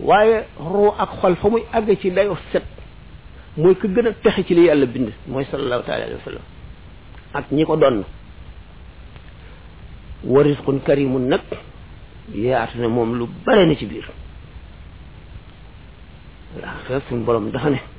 waaye roo ak xol fa muy àgg ci dayo set mooy ku gën a texe ci li yàlla bind mooy sallallahu taala alayhi wa sallam ak ñi ko doon wa risqun karimun nag yaatu na moom lu bare na ci biir waaw suñu borom dafa ne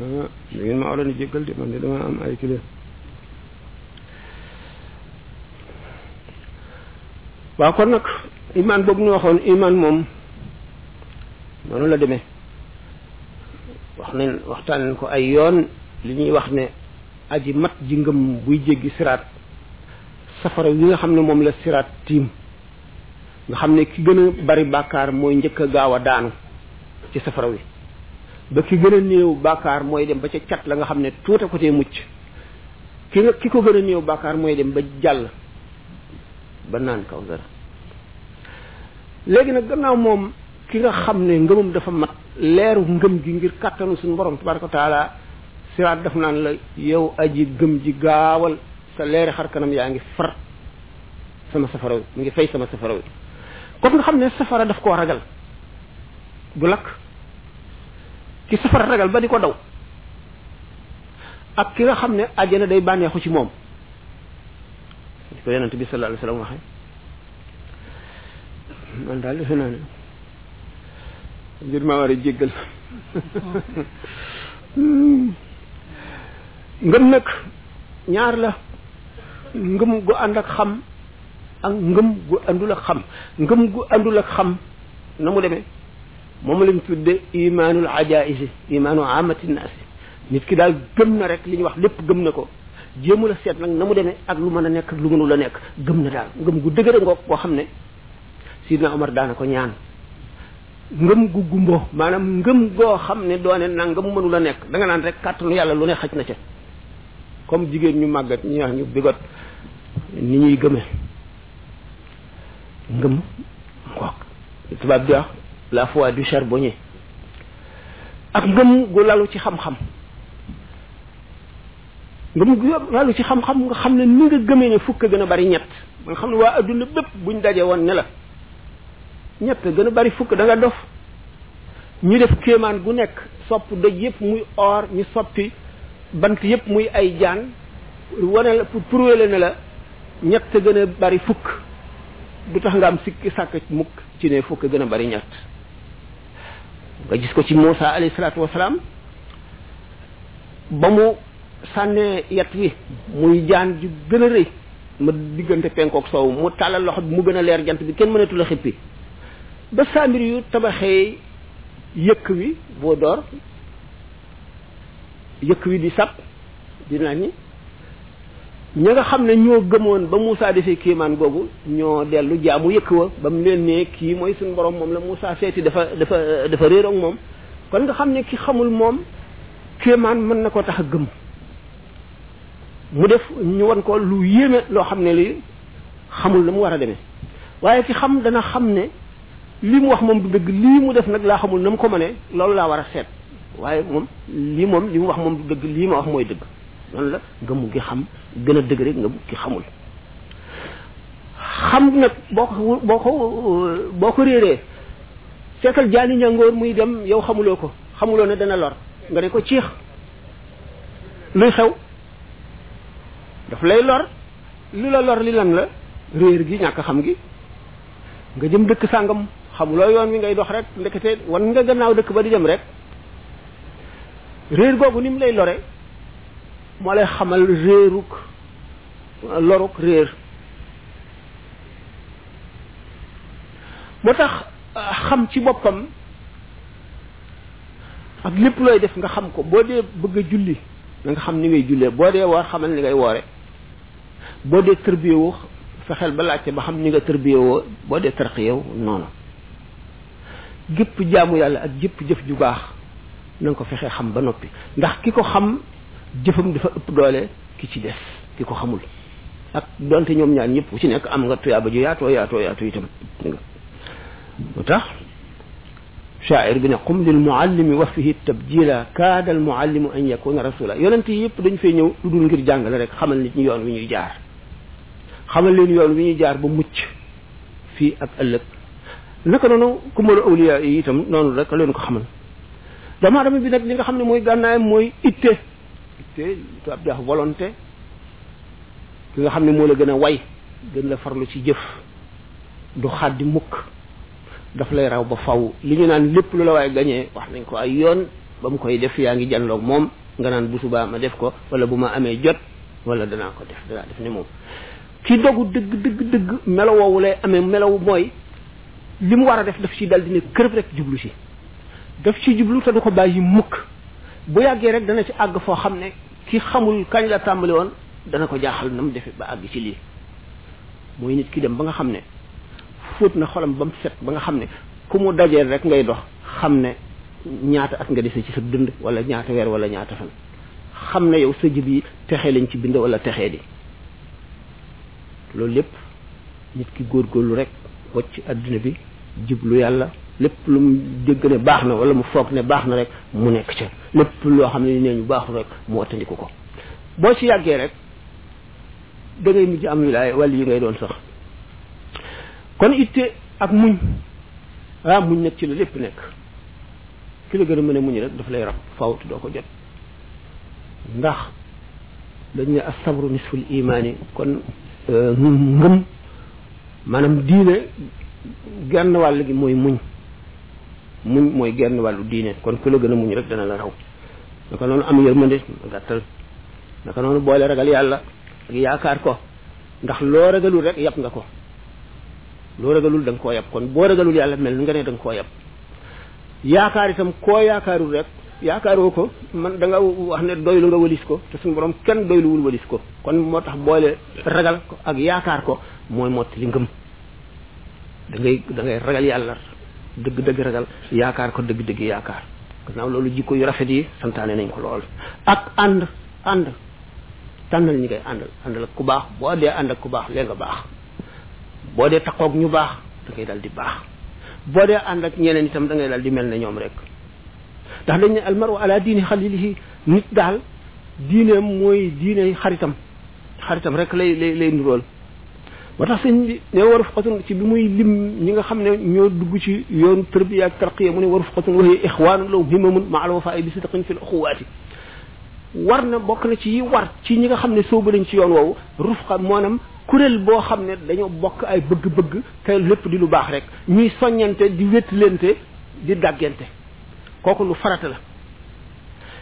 ah da ngeen ma waroon a jéggal de man de dama am ay kile waaw kon nag imaan boobu ñu waxoon imaan moom noonu la demee wax nañ waxtaan nañ ko ay yoon li ñuy wax ne aji mat ji ngëm buy jéggi siraat safara wi nga xam ne moom la siraat tiim nga xam ne ki gën a bari bàkkaar mooy njëkk a gaaw a daanu ci safara wi ba ki gën a néew bàkkaar mooy dem ba ca cat la nga xam ne tuuta ko tee mucc ki nga ki ko gën a néew bàkkaar mooy dem ba jàll ba naan kaw dara léegi nag gannaaw moom ki nga xam ne ngëmam dafa mat leeru ngëm gi ngir kàttanu suñu borom tabaraka wa taala siraat daf naan la yow aji gëm ji gaawal sa leeri xar kanam yaa ngi far sama safara wi mu ngi fay sama safara wi kooku nga xam ne safara daf koo ragal du lakk ki safara ragal ba di ko daw ak ki nga xam ne àjjana day bànneexu ci moom di ko yonent bi sallallahu alayhi wasallam waxee man daal defe naa ne ngir maa war a jéggal ngëm nag ñaar la ngëm gu ànd ak xam ak ngëm gu àndul ak xam ngëm gu àndul ak xam na mu demee moom lañ tudde imaanul ajaisi imaanu amati naasi nit ki daal gëm na rek li ñu wax lépp gëm na ko jéemu la seet nag na mu demee ak lu mën a nekk ak lu mënul a nekk gëm na daal ngëm gu dëgëre ngoog boo xam ne sidna omar daana ko ñaan ngëm gu gumbo maanaam ngëm goo xam ne doone nangam mënu la nekk da nga naan rek kàttanu yàlla lu ne xaj na ca comme jigéen ñu màggat ñi wax ñu bigot ni ñuy gëme ngëm ngoog tubaab di wax la foi du charbonnier ak ngëm gu lalu ci xam-xam nga mu wàllu ci xam-xam nga xam ne ni nga gëmee ne fukk gën a bari ñett ba nga xam ne waa adduna bépp buñ daje woon ne la ñett gën a bari fukk da nga dof ñu def kéemaan gu nekk sopp doj yëpp muy or ñu soppi bant yëpp muy ay jaan wane la pour prouver la ne la ñett gën a bari fukk du tax nga am sikki sàkk mukk ci ne fukk gën a bari ñett nga gis ko ci Moussa alayhi salaatu wasalaam ba mu sànnee yat wi muy jaan ju gën a rëy ma diggante penkook soow mu tàllal loxo bi mu gën a leer jant bi kenn mënatul a xippi ba saamir yu tabaxee yëkk wi boo door yëkk wi di sab di naan ñi ña nga xam ne ñoo gëmoon ba Moussa defee kéemaan googu ñoo dellu jaamu yëkk wa ba mu leen ne kii mooy suñu borom moom la Moussa seeti dafa dafa dafa réer ak moom kon nga xam ne ki xamul moom kéemaan mën na ko tax a gëm mu def ñu won ko lu yéeme loo xam ne li xamul na mu war a demee waaye ki xam dana xam ne li mu wax moom du dëgg lii mu def nag laa xamul na mu ko mënee loolu laa war a seet waaye moom lii moom li mu wax moom du dëgg lii ma wax mooy dëgg noonu la ngëmu gi xam gën a dëgg rek ngëmu gi xamul xam nag boo ko boo ko boo ko réeree seetal jaani ñangoor muy dem yow xamuloo ko xamuloo ne dana lor nga ne ko ciix luy xew daf lay lor lu la lor li lan la réer gi ñàkk xam gi nga jëm dëkk sàngam xamuloo yoon wi ngay dox rek ndekete wan nga gannaaw dëkk ba di dem rek réer googu ni mu lay lore moo lay xamal réeruk loruk réer moo tax xam ci boppam ak lépp looy def nga xam ko boo dee bëgg a julli na nga xam ni ngay jullee boo dee woor xamal ni ngay woore boo dee tërbiyewu fexeel ba laajte ba xam ni nga tërbiyewoo boo dee tarqiyewu noonu gépp jaamu yàlla ak gépp jëf ju baax na nga ko fexee xam ba noppi ndax ki ko xam jëfam dafa ëpp doole ki ci des ki ko xamul ak donte ñoom ñaar ñëpp ku ci nekk am nga tuyaaba ju yaatoo yaatoo yaatu itam dégg nga moo tax shaa'ir bi ne qum lil muallimi wax fihi tabjila kaada al muallimu an yakuna rasula yonent yi yëpp dañ fee ñëw lu dul ngir jàngale rek xamal nit ñi yoon wi ñuy jaar xamal leen yoon wi ñuy jaar ba mucc fii ak ëllëg naka noonu kumalu awliya yi itam noonu rek leen ko xamal dama dama bi nag li nga xam ne mooy gànnaayam mooy itte itte tubaab di wax volonté ki nga xam ne moo la gën a way gën la farlu ci jëf du xaddi mukk daf lay raw ba faw li ñu naan lépp lu la waaye gañee wax nañ ko ay yoon ba mu koy def yaa ngi janloog moom nga naan bu subaa ma def ko wala bu ma amee jot wala danaa ko def danaa def ni moom ki dogu dëgg dëgg dëgg melo woowu lay amee melaw mooy li mu war a def daf ci dal dina kërëb rek jublu si daf ci jublu te du ko bàyyi mukk bu yàggee rek dana ci àgg foo xam ne ki xamul kañ la tàmbali woon dana ko jaaxal na mu defe ba àgg ci lii mooy nit ki dem ba nga xam ne fóot na xolam ba mu set ba nga xam ne ku mu dajeel rek ngay dox xam ne ñaata at nga dese ci sa dund wala ñaata weer wala ñaata fan xam ne yow sa jib yi texe lañ ci bind wala texee di loolu lépp nit ki góorgóorlu rek wacc adduna bi jublu yàlla lépp lu mu dégg ne baax na wala mu foog ne baax na rek mu nekk ca lépp loo xam ne nee ñu baaxul rek mu wattandiku ko boo ci yàggee rek da ngay mujj am wilaaya wàll yi ngay doon sax kon itte ak muñ ah muñ nag ci la lépp nekk ki la gën a mën a muñ rek daf lay rab fawtu doo ko jot ndax dañ ne asabru nisful imaani kon ngëm maanaam diine genn wàll gi mooy muñ muñ mooy genn wàllu diine kon ku la gën a muñ rek dana la raw naka noonu am yërmande gàttal naka noonu boole ragal yàlla ak yaakaar ko ndax loo ragalul rek yàpp nga ko loo ragalul da nga koo yàpp kon boo ragalul yàlla mel nga ne da nga koo yàpp yaakaar itam koo yaakaarul rek yaakaaroo ko man da nga wax ne doylu nga walis ko te suñu borom kenn doyluwul walis ko kon moo tax boole ragal ko ak yaakaar ko mooy mottali ngëm da ngay da ngay ragal yàlla dëgg-dëgg ragal yaakaar ko dëgg-dëgg yaakaar gannaaw loolu jikko yu rafet yi santaane nañ ko lool ak ànd ànd tànnal ñi ngay àndal àndal ak ku baax boo dee ànd ak ku baax lee nga baax boo dee taqoog ñu baax da ngay dal di baax boo dee ànd ak ñeneen itam da ngay dal di mel ne ñoom rek ndax dañ ne almaru ala diini xalilihi nit daal diineem mooy diine xaritam xaritam rek lay lay lay nuróol moo tax sëñ bi ne waru fuqatun ci bi muy lim ñi nga xam ne ñoo dugg ci yoonu tërbiya ak tarqiya mu ne waru fuqatun waxee ixwaanu law himamun ma al wafaay bi sidqin fi l uxuwaati war na bokk na ci yi war ci ñi nga xam ne soobu lañ ci yoon woowu rufqa moonam kuréel boo xam ne dañoo bokk ay bëgg-bëgg te lépp di lu baax rek ñuy soññante di wétlante di dàggante kooku lu farata la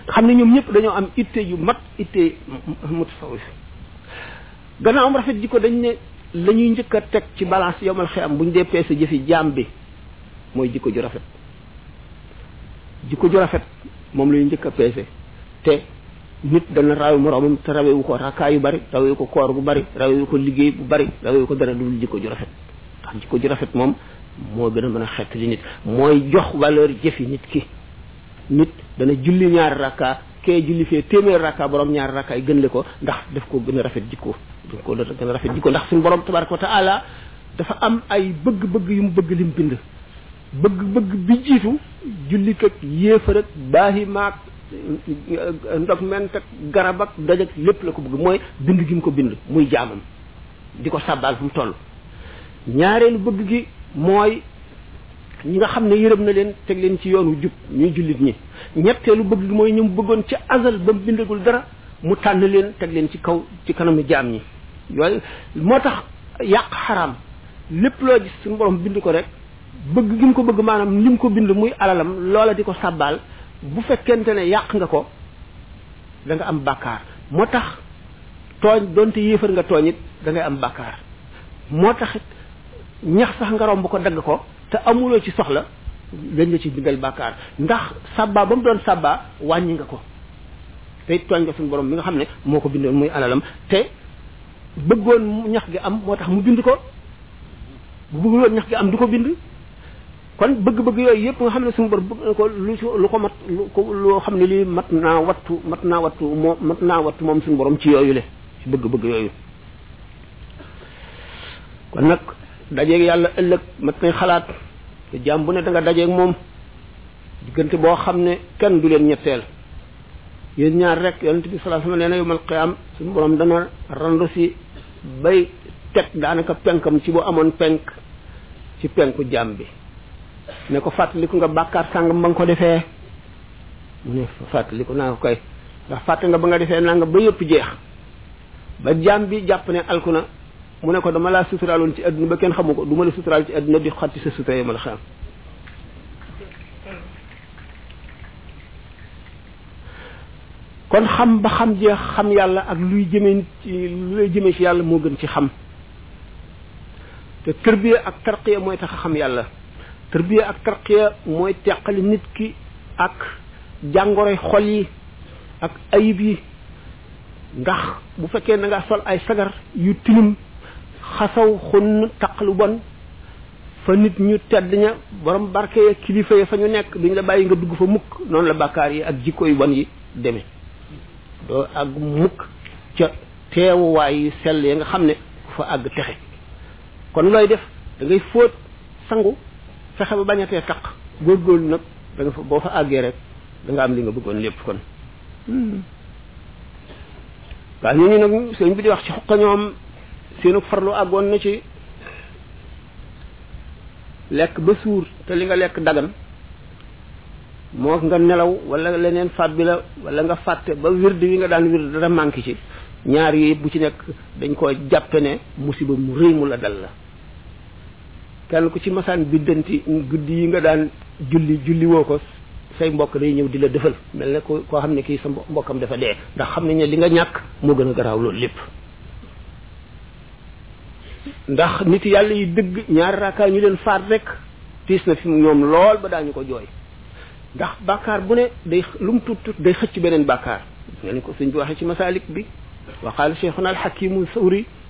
xam ne ñoom ñëpp dañoo am itte yu mat itte mutasawif gannaaw am rafet jikko dañ ne la ñuy njëkk a teg ci balance yomal xiyam bu ñu dee peese jëfi jaam bi mooy jikko ju rafet jikko ju rafet moom la ñuy njëkk a peese te nit dana rawe moroomam te rawewu ko rakkaa yu bari rawewu ko koor gu bari rawewu ko liggéey bu bari rawewu ko dara dul jikko ju rafet ndax jikko ju rafet moom moo gën a mën a xett li nit mooy jox valeur jëfi nit ki nit dana julli ñaari rakkaa kee julli fee téeméer rakka borom ñaari rakka yi gën le ko ndax daf ko gën a rafet jikko daf ko gën a rafet jikko ndax suñu borom tabaraka wa taala dafa am ay bëgg-bëgg yu mu bëgg lim bind bëgg-bëgg bi jiitu jullit ak yéefar ak baahi maag ndog ment ak garab ak doj ak lépp la ko bëgg mooy bind gi mu ko bind muy jaamam di ko sàbbaal fu mu toll ñaareelu bëgg gi mooy ñi nga xam ne yërëm na leen teg leen ci yoonu jub ñuy jullit ñi ñetteelu bëgg gi mooy ñu bëggoon ci azal ba mu bindagul dara mu tànn leen teg leen ci kaw ci kanamu jaam ñi yooyu moo tax yàq xaraam lépp loo gis suñu borom bind ko rek bëgg gi mu ko bëgg maanaam li mu ko bind muy alalam loola di ko sàbbaal bu fekkente ne yàq nga ko da nga am bàkkaar moo tax tooñ donte yéefar nga tooñ it da ngay am bàkkaar moo tax it ñax sax nga romb ko dagg ko te amuloo ci soxla dañ la ci bindal bàkkaar ndax sàbbaa ba mu doon sàbbaa wàññi nga ko te it tooñ nga suñu borom mi nga xam ne moo ko bindoon muy alalam te bëggoon ñax gi am moo tax mu bind ko bu bëgguloon ñax gi am du ko bind kon bëgg-bëgg yooyu yëpp nga xam ne suñu borom bëgg na ko lu ci lu ko mat lu ko loo xam ne lii mat naa wattu mat naa wattu moo mat naa wattu moom suñu borom ci yooyu le ci bëgg-bëgg yooyu kon nag dajeeg yàlla ëllëg mat nay xalaat te jaam bu ne da nga dajeeg moom diggante boo xam ne kenn du leen ñetteel yéen ñaar rek yonent bi sallallahu alayhi wasallam nee na yawmal qiyaam suñu borom dana randu si bay teg daanaka penkam ci bu amoon penk ci penku jaam bi ne ko fàttaliku nga bàkkaar sàngam ba nga ko defee mu ne fàttaliku naa ko kay ndax fàtte nga ba nga defee naa nga ba yëpp jeex ba jaam bi jàpp ne alku na mu ne ko dama laa suturaaloon ci àdduna ba kenn xamu ko du ma la suturaal ci àdduna di xotti sa sutura yomal xam kon xam ba xam jeex xam yàlla ak luy jëmee nit ci lu lay jëmee ci yàlla moo gën ci xam te tërbiya ak tarqiya mooy tax a xam yàlla tërbiya ak tarqiya mooy teqali nit ki ak jàngoroy xol yi ak ayib yi ndax bu fekkee na nga sol ay sagar yu tilim xasaw xunn taq lu bon fa nit ñu tedd ña borom barke ya kilifa ya fa ñu nekk duñ la bàyyi nga dugg fa mukk noonu la bàkkaar yi ak jikko yu bon yi demee doo ak mukk ca teewuwaay yu sell ya nga xam ne ku fa àgg texe kon looy def da ngay fóot sangu fexe ba bañatee taq góorgóorlu nag da nga fa boo fa àggee rek da nga am li nga bëggoon lépp kon waaw ñooñu nag sëñ bi di wax ci xuqa ñoom seenu farlu àggoon na ci lekk ba suur te li nga lekk dagan moo nga nelaw wala leneen faat bi la wala nga fàtte ba wird wi nga daan wird dara manqué ci ñaar yooyu bu ci nekk dañ koo jàppe ne musiba mu rëy mu la dal la kenn ku ci masaan biddanti guddi yi nga daan julli julli woo ko say mbokk day ñëw di la defal mel ne ko koo xam ne kii sa mbokkam dafa dee ndax xam nañ ne li nga ñàkk moo gën a garaaw loolu lépp ndax nit yàlla yi dëgg ñaari raakaa ñu leen faat rek tiis na fi ñoom lool ba daañu ko jooy ndax bàkkaar bu ne day lu mu tut tut day xëcc beneen bàkkaar nga ni ko suñ bi waxee ci masaalik bi wa qaala cheikhuna alxakimu sawri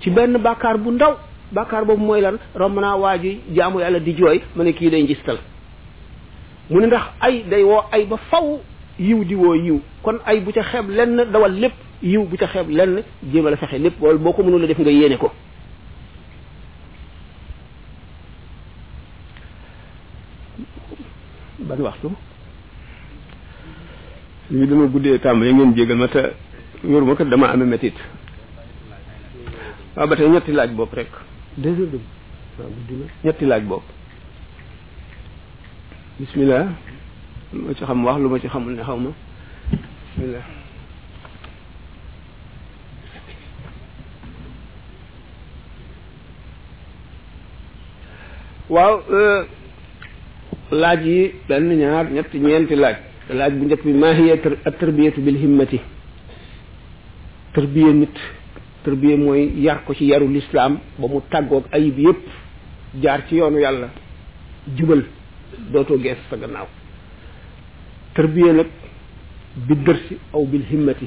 ci benn bàkkaar bu ndaw bàkkaar boobu mooy lan romb naa waa ji jaamu yàlla di jooy ma ne kii day ngistal mu ne ndax ay day woo ay ba faw yiw di woo yiw kon ay bu ca xeeb lenn dawal lépp yiw bu ca xeeb lenn jéem a la fexe lépp wala boo ko mënul a def nga yéene ko ban waxtu ñu dama guddee tàmbali ngeen jégal ma te wéru ma kat dama amee métit waaw ba tey ñetti laaj bopp rek deux heures de waaw guddi na ñetti laaj bopp bismillah lu ma ci xam wax lu ma ci xamul ne xaw ma bismillah waaw laaj yi benn ñaar ñett ñeenti laaj laaj bu njëkk bi maa hiya at tarbiyatu bil himmati tarbiya nit tarbiya mooy yar ko ci yaru lislaam ba mu tàggoog ayib yépp jaar ci yoonu yàlla jubal dootoo gees sa gannaaw tarbiya nag bi dërsi aw bil himmati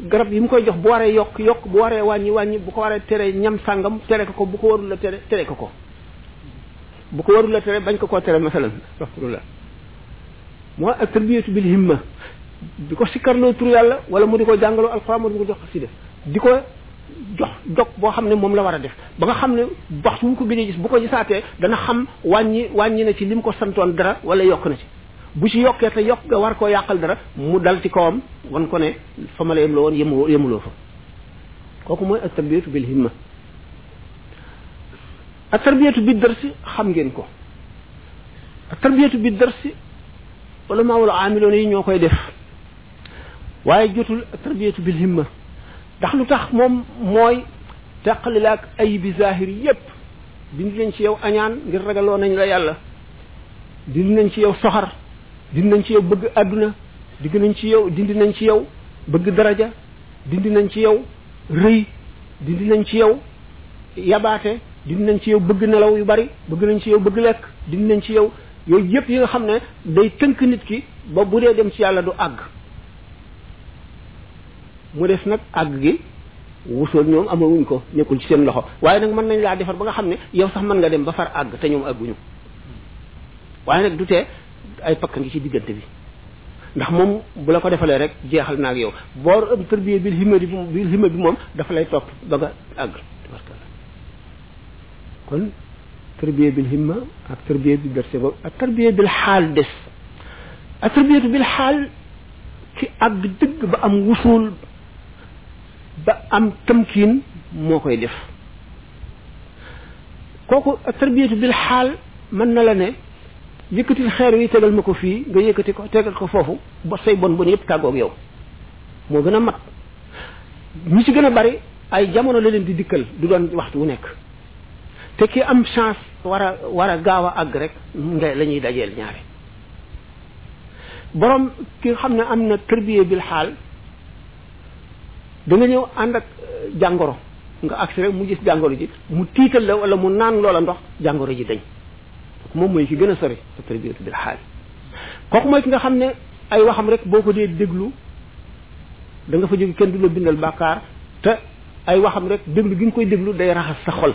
garab yi mu koy jox bu waree yokk yokk bu waree wàññi wàññi bu ko waree tere ñam sàngam tere ko ko bu ko warul la tere tere ko ko bu ko warul la tere bañ ko koo tere masalan astaghfirullah moo ak tarbiyatu bil himma di ko sikkarloo tur yàlla wala mu di ko jàngaloo alxuraan mu di ko jox xasida di ko jox dog boo xam ne moom la war a def ba nga xam ne wax su mu ko gëjee gis bu ko gisaatee dana xam wàññi wàññi na ci li mu ko santoon dara wala yokk na ci bu ci yokkee te yokk nga war koo yàqal dara mu dal ci kawam wan ko ne fa ma la yemloo woon yemu yemuloo fa kooku mooy ak tarbiyatu bil himma ak tarbiyatu bi darsi xam ngeen ko ak tarbiyatu bi darsi wala maa wala amiloon yi ñoo koy def waaye jotul ak tarbiyatu bil himma ndax lu tax moom mooy teqali la ak ay bi zahir yépp dindi leen ci yow añaan ngir ragaloo nañ la yàlla dindi nañ ci yow soxar dindi nañ ci yow bëgg àdduna dindi nañ ci yow dindi nañ ci yow bëgg daraja dindi nañ ci yow rëy dindi nañ ci yow yabaate dindi nañ ci yow bëgg nelaw yu bari bëgg nañ ci yow bëgg lekk dindi nañ ci yow yooyu yëpp yi nga xam ne day tënk nit ki ba bu dee dem ci yàlla du àgg mu des nag àgg gi wusool ñoom amawuñ ko nekkul ci seen loxo waaye nag mën nañ laa defar ba nga xam ne yow sax mën nga dem ba far àgg te ñoom àgguñu waaye nag du tee ay pakk ngi ci diggante bi ndax moom bu la ko defalee rek jeexal naa ak yow boo am tërbiye bil himma bi bil himma bi moom dafa lay topp ba nga àgg tabarkalla kon tërbiye bil himma ak tërbiye bi berse boobu ak tërbiye bil xaal des ak tërbiyatu bil xaal ci àgg dëgg ba am wusul ba am tamkiin moo koy def kooku tarbiyatu bil xaal mën na la ne yëkkatil xeer wi tegal ma ko fii nga yëkkati ko tegal ko foofu ba say bon bon yëpp tàggoog yow moo gën a mat ñu ci gën a bari ay jamono la leen di dikkal du doon waxtu wu nekk te ki am chance war a war a gaaw a àgg rek nga la ñuy dajeel ñaare borom ki nga xam ne am na tërbiye bil xaal da nga ñëw ànd ak jàngoro nga agsi rek mu gis jàngoro ji mu tiital la wala mu naan loola ndox jàngoro ji dañ moom mooy ki gën a sori sa tërbiye bil xaal kooku mooy ki nga xam ne ay waxam rek boo ko dee déglu da nga fa jóge kenn du la bindal bàkkaar te ay waxam rek déglu gi nga koy déglu day raxas sa xol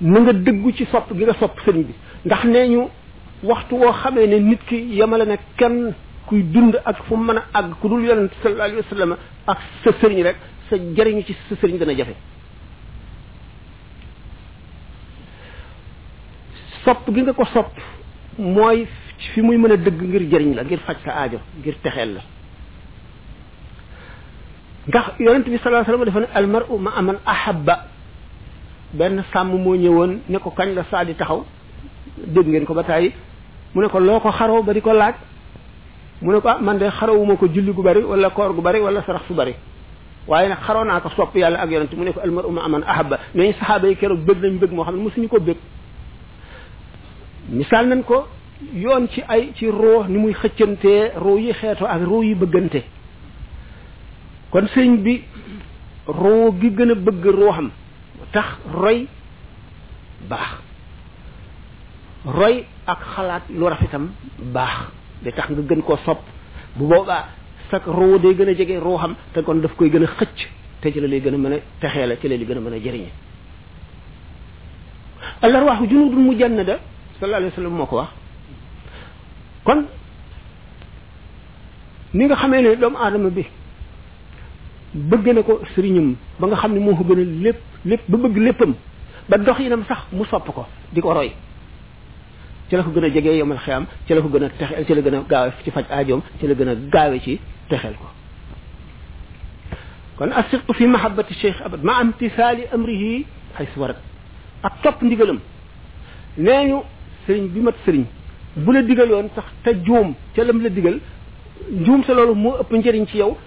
na nga dëggu ci sopp gi nga sopp sëriñ bi ndax nee ñu waxtu woo xamee ne nit ki yemale na kenn kuy dund ak fu mu mën a àgg ku dul yonent sallallahu alayhi wa sallam ak sa sëriñ rek sa jëriñu ci sa sëriñ dana jafe sopp gi nga ko sopp mooy fi muy mën a dëgg ngir jëriñ la ngir faj sa aajo ngir texeel la ndax yonent bi sallallahu alayhi wasallam dafa ne al mar'u ma aman ahabba benn sàmm moo ñëwoon ne ko kañ la saa di taxaw dégg ngeen ko ba tàyyi mu ne ko loo ko xaroo ba di ko laaj mu ne ko ah man de xarawuma ko julli gu bari wala koor gu bari wala sarax su bari waaye nag xaroo naa ko sopp yàlla ak yonent mu ne ko al mar'u ma aman ahabba nee ñu saxaaba yi keroog bëgg nañ bëgg moo xam ne mosuñu ko bëgg misaal nañ ko yoon ci ay ci roo ni muy xëccantee roo yi xeeto ak roo yi bëggante kon sëñ bi roo gi gën a bëgg ruuxam tax roy baax roy ak xalaat lu rafetam baax day tax nga gën koo sopp bu boobaa sak roo day gën a jege ruuxam te kon daf koy gën a xëcc te ci la lay gën a mën a texee la ci la lay gën a mën a jëriñe al arwaaxu junudun mujannada sallallahu alayhi wa sallam moo ko wax kon ni nga xamee ne doomu aadama bi bëgg na ko sëriñam ba nga xam ne moo ko gën a lépp lépp ba bëgg léppam ba dox yinam sax mu sopp ko di ko roy ci la ko gën a jegee yomal xiyam ci la ko gën a texeel ci la gën a gaawe ci faj aajoom ci la gën a gaawe ci texeel ko kon asirtu fi mahabbati cheikh abad ma am tisaali amrihi xay su warat ak topp ndigalam nee ñu sëriñ bi mat sëriñ bu la digaloon sax te juum ca lam la digal njuum sa loolu moo ëpp njëriñ ci yow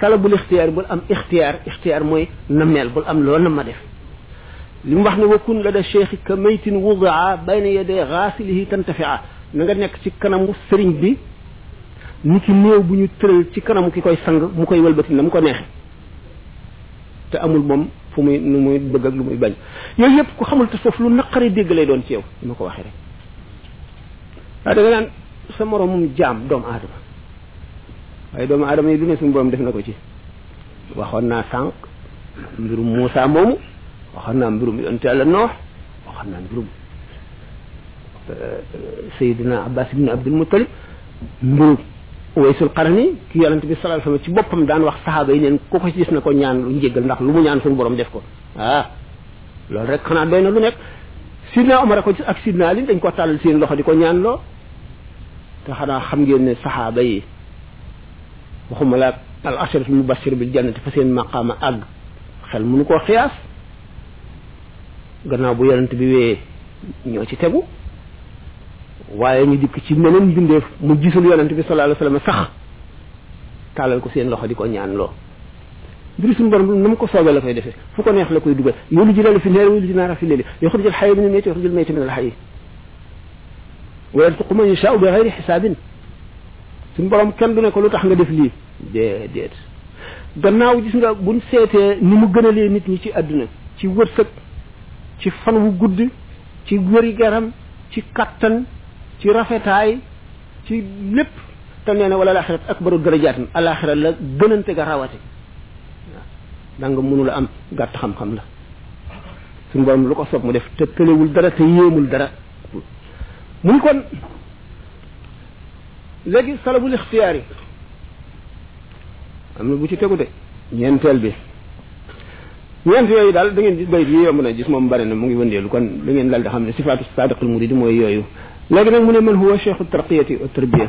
talabul ixtiyaar bul am ixtiyaar ixtiyaar mooy nameel bul am loo nama def li mu wax ne wakun la da cheikh ka maytin wudaa bayna yadee xaasilihi tantafia na nga nekk ci kanamu sëriñ bi ni ki néew bu ñu tëral ci kanamu ki koy sang mu koy wëlbati na mu ko neexe te amul moom fu muy nu muy bëgg ak lu muy bañ yooyu yëpp ku xamul te foofu lu naqari dégg lay doon ci yow ni ma ko waxee rek waaye da nga naan sa moromum jaam doomu aadama waaye doomu aadama yi du ne suñu borom def na ko ci waxoon naa sànq mbirum Muusa moomu waxoon naa mbirum yonte yàlla noox waxoon naa mbirum Seydina Abbas ibn Abdul Muttalib mbirum Waysul Qarni ki yonent bi sallallahu alayhi wasallam ci boppam daan wax saxaaba yi neen ku ko gis na ko ñaan lu njéggal ndax lu mu ñaan suñu borom def ko ah loolu rek xanaa doy na lu nekk Sidna Omar ko ci ak Sidna Ali dañ ko tàllal seen loxo di ko ñaan loo te xanaa xam ngeen ne saxaaba yi waxuma la al asharatu mubashir bil jannati fa seen maqaama àgg xel mënu koo xiyaas gannaaw bu yonent bi wéyee ñoo ci tegu waaye ñu dikk ci meneen bindeef mu gisul yonent bi sallallahu alayhi wasallam sax tàllal ko seen loxo di ko ñaan loo mbiri suñu borom na mu ko soobee la koy defee fu ko neex la koy dugal yolu ji lelu fi neer yolu ji naara fi leli yoxurijal xayi min al mayti yoxurijal mayti min al xayi wa yarzuqu man yashaa'u bi ghayri hisaabin suñu borom kenn du ne ko lu tax nga def lii déedéet gannaaw gis nga buñ seetee ni mu gënalee nit ñi ci àdduna ci wërsëg ci fan wu gudd ci wéri garam ci kattan ci rafetaay ci lépp te nee na wala alaxirat akbaru darajaat alaxira la gënante ga rawate danga mënul am gàtt xam-xam la suñu borom lu ko sob mu def te tëlewul dara te yéemul dara muy kon léegi salabul ixtiyaar yi am na bu ci tegu de ñeenteel bi ñeent yooyu daal da ngeen gis bayit yi yomb na gis moom bari na mu ngi wëndeelu kon da ngeen daal di xam ne sifaatu saadiqul muridi mooy yooyu léegi nag mu ne man huwa cheikhu tarqiyati wa tarbiya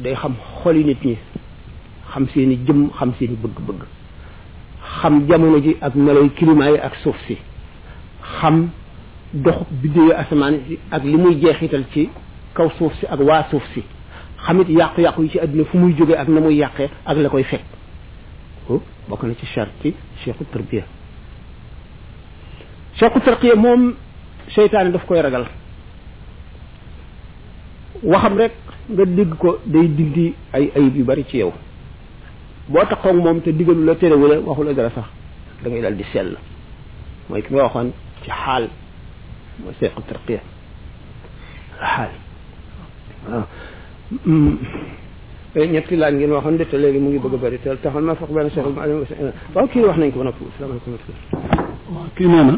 day xam xoli nit ñi xam seeni jëm xam seeni bëgg-bëgg xam jamono ji ak meloy climat yi ak suuf si xam doxu biddeeyu asamaan si ak li muy jeexital ci kaw suuf si ak waa suuf si xamit yàqu-yàqu yi ci àdduna fu muy jógee ak na muy yàqee ak la koy fekk bokk na ci charti cheikhu tarbiya cheikhu tarqiya moom seytaane daf koy ragal waxam rek nga dégg ko day dindi ay ayib yu bari ci yow boo taxoog moom te digalu la terewu la waxu la dara sax da ngay dal di sell mooy ki nga waxoon ci xaal mooy seequ tarqiya xaal waaw ñetti laaj ngeen waxoon de te léegi mu ngi bëgg a bëri te taxoon ma foog benn soxla ma waaw kii wax nañ ko ba noppi salaamaaleykum kii nee na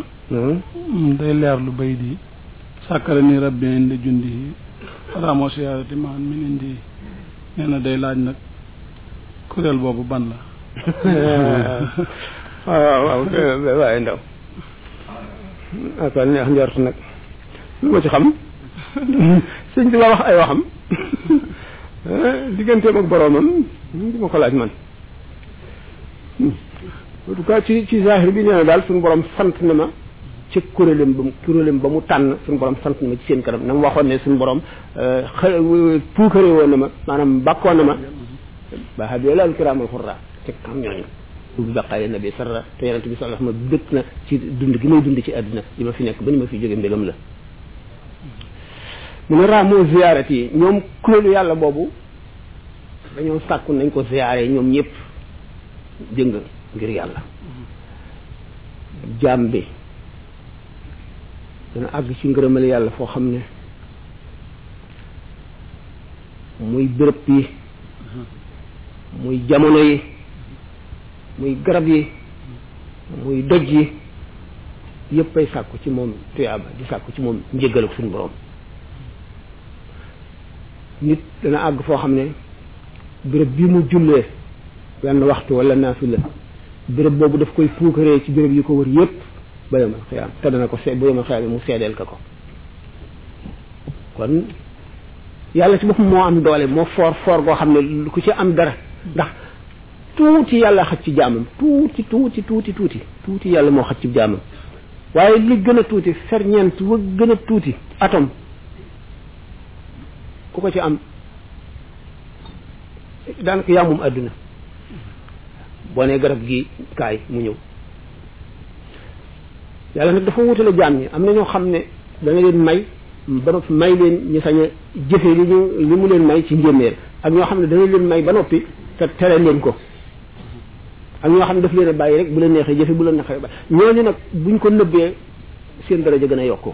day leer lu bay di sàkkarani rabbi inda jundihi araamoo siyaarati maan min indi nee na day laaj nag kuréel boobu ban la waaw waaw waaye ndaw ak wàll neex njort nag lu ma ci xam sëñ bi la wax ay waxam digganteem ak boroomam du ma ko laaj man en tout cas ci ci zahir bi nee na daal suñu borom sant na ma ci kuréelam ba mu kuréelam ba mu tànn suñu borom sant na ma ci seen kanam na mu waxoon ne suñu borom xa puukare woon na ma maanaam bàkkoon na ma ba xam yooyu laal kiraamal xurra te xam ñooñu bu baqaay nabi sarra te yonent bi sallallahu alayhi wasallam dëkk na ci dund gi may dund ci àdduna li ma fi nekk ba ni ma fi jóge mbégam la mu ne raamoo ziyaarati yi ñoom kuréelu yàlla boobu dañoo sàkku nañ ko ziyaare ñoom ñëpp dégg nga ngir yàlla jaam bi dana àgg ci ngërëmal yàlla foo xam ne muy béréb yi muy jamono yi muy garab yi muy doj yi yëpp ay sàkku ci moom tuyaaba di sàkku ci moom njëggal ak suñu borom nit dana àgg foo xam ne béréb bi mu jullee wenn waxtu wala naafila béréb boobu daf koy puukaree ci béréb yi ko wër yépp ba yomal xiyaam te dana ko see ba yomal xiyaam mu seedeel ka ko kon yàlla ci boppam moo am doole moo foor foor goo xam ne ku ci am dara ndax tuuti yàlla xaj ci jaamam tuuti tuuti tuuti tuuti tuuti yàlla moo xaj ci jaamam waaye li gën a tuuti ferñeent wa gën a tuuti atom ku ko ci am daanaka yaa moom àdduna boo nee garab gi kaay mu ñëw yàlla nag dafa wutale jaam ñi am na ñoo xam ne dana leen may ba noppi may leen ñu sañ a jëfe li ñu li mu leen may ci njéeméer ak ñoo xam ne dana leen may ba noppi te tere leen ko ak ñoo xam ne daf leen a bàyyi rek bu leen neexee jëfe bu leen neexee bàyyi ñooñu nag buñ ko nëbbee seen daraja gën a yokku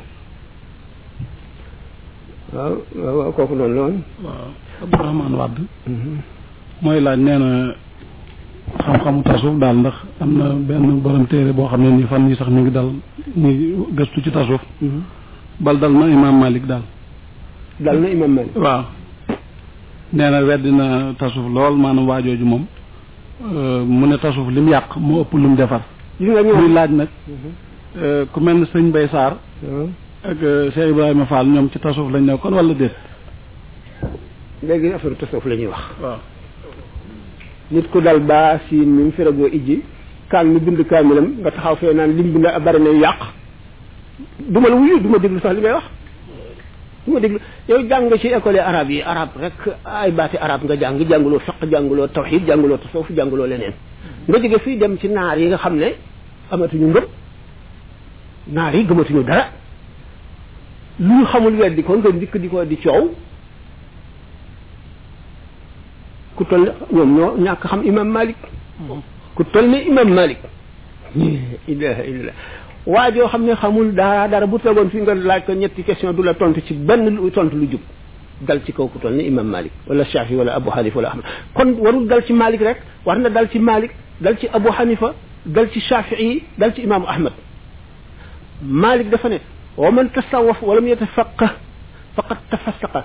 waaw waaw waaw kooku noonu la woon waaw Abdourahmane Wade mooy laaj nee na xam-xamu tasawuf daal ndax am na benn borom téere boo xam ne ni fan yi sax mi ngi dal ni gëstu ci tasawuf bal dal na Imam Malik daal dal na imam Malik waaw nee na weddi na tasawuf lool maanaam waajooju moom euh, mu ne tasawuf li mu yàq moo ëpp lu mu defar gis nga ñoom muy laaj nag euh, ku mel ne sëñ Bay Sarr waaw. ak euh, Cheikh Ibrahima Fall ñoom ci tasawuf lañ nekkoon wala déet léegi affaire tasawuf la ñuy wax waaw nit ku dal baa siin mi mu feragoo ijji kaan mi bind kaamilam nga taxaw fee naan lim bi nga bari na yàq du ma la wuyu du ma déglu sax li ngay wax bu ma déglu yow jàng ci école arabe yi arabe rek ay baati arabe nga jàng jànguloo fiq jànguloo tawxid jànguloo tasawuf jànguloo leneen nga jóge fii dem ci naar yi nga xam ne amatuñu ngëm naar yi gëmatuñu dara lu ñu xamul weddi ko nga dikk di ko di coow ku toll ñoom ñoo ñàkk xam imam malik ku toll ne imam malik ilaha illallah waa joo xam ne xamul dara dara bu tegoon fi nga laaj ko ñetti question du la tontu ci benn lu tontu lu jub dal ci kaw ku toll ni imam malik wala shafi wala abu hanifa wala ahmad kon warul dal ci malik rek war na dal ci malik dal ci abu hanifa dal ci shafii dal ci imam ahmad malik dafa ne wa man tasawaf walam yatafaqah faqad tafassaqa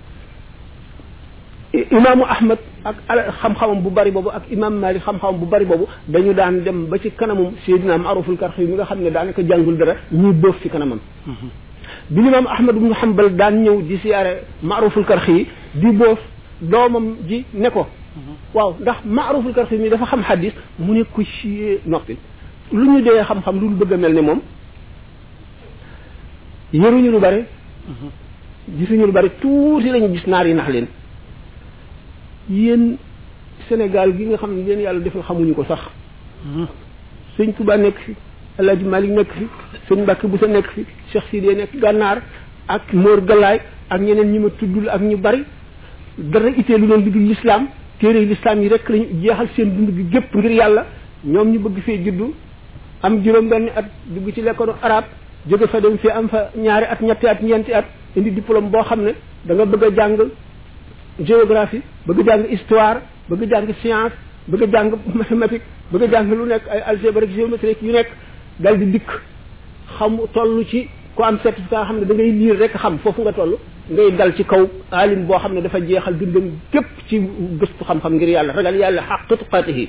imaamu ahmad ak xam-xamam bu bari boobu ak imaam malik xam-xamam bu bari boobu dañu daan dem ba ci kanamum seydina maaruful karxi mi nga xam ne daanaka jàngul dara ñuy boof ci kanamam bi limaam ahmad ibnu hambal daan ñëw di siyaare maaruful karxi di boof doomam ji ne ko waaw ndax maaruful karxi mi dafa xam xadis mu ne ko ci noppi lu ñu dee xam-xam lu bëgg a mel ni moom yëruñu lu bari gisuñu lu bari tuuti lañu gis naar yi nax leen yéen Sénégal gi nga xam ne yéen yàlla defal xamuñu ko sax sëñ Tuba nekk fi El Hadj Malick nekk fi sëñ Mbacke Boussa nekk fi Cheikh Sidé nekk gànnaar ak Mor Galaay ak ñeneen ñi ma tuddul ak ñu bari dara ittee lu leen lu dul lislaam téere lislaam yi rek lañu jeexal seen dund gi gépp ngir yàlla ñoom ñu bëgg fee juddu am juróom benn at dugg ci lekkoonu arab jóge fa dem fi am fa ñaari at ñetti at ñeenti at indi diplôme boo xam ne da nga bëgg a jàng géographie bëgg a jàng histoire bëgg a jàng science bëgg a jàng mathématique bëgg a jàng lu nekk ay algèbre ak géométrique yu nekk dal di dikk xam toll ci ku am certificat xam ne da ngay liir rek xam foofu nga toll ngay dal ci kaw alim boo xam ne dafa jeexal dundam gépp ci gëstu xam-xam ngir yàlla ragal yàlla xaq tuqaatihi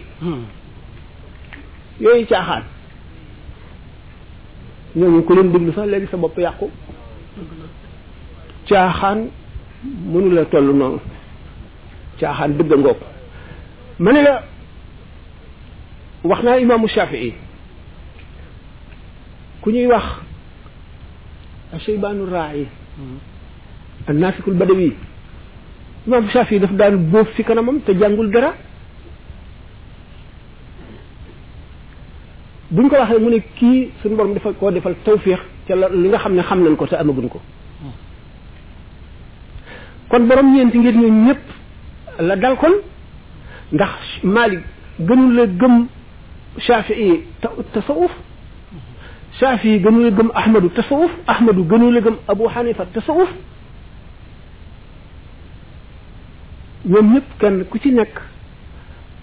yooyu caaxaan ñooñu ku leen déglu sax léegi sa bopp yàqu caaxaan mënu la toll noonu caaxaan dëgg ngoog ma ne la wax naa imaamu Shafii ku ñuy wax asheybaanu raayi annaafikul badawi imaam Shafii daf daan bóof fi kanamam te jàngul dara buñ ko waxee mu ne kii suñu borom dafa koo defal tawféex ca la li nga xam ne xam nañ ko te amaguñ ko kon borom ñeenti ngir ñoom ñëpp la dal kon ndax Malik gënul la gëm Shafii ta tasawuf Shafii gënul la gëm Ahmadu tasawuf Ahmadu gënul la gëm Abu Hanifa tasawuf ñoom ñëpp kenn ku ci nekk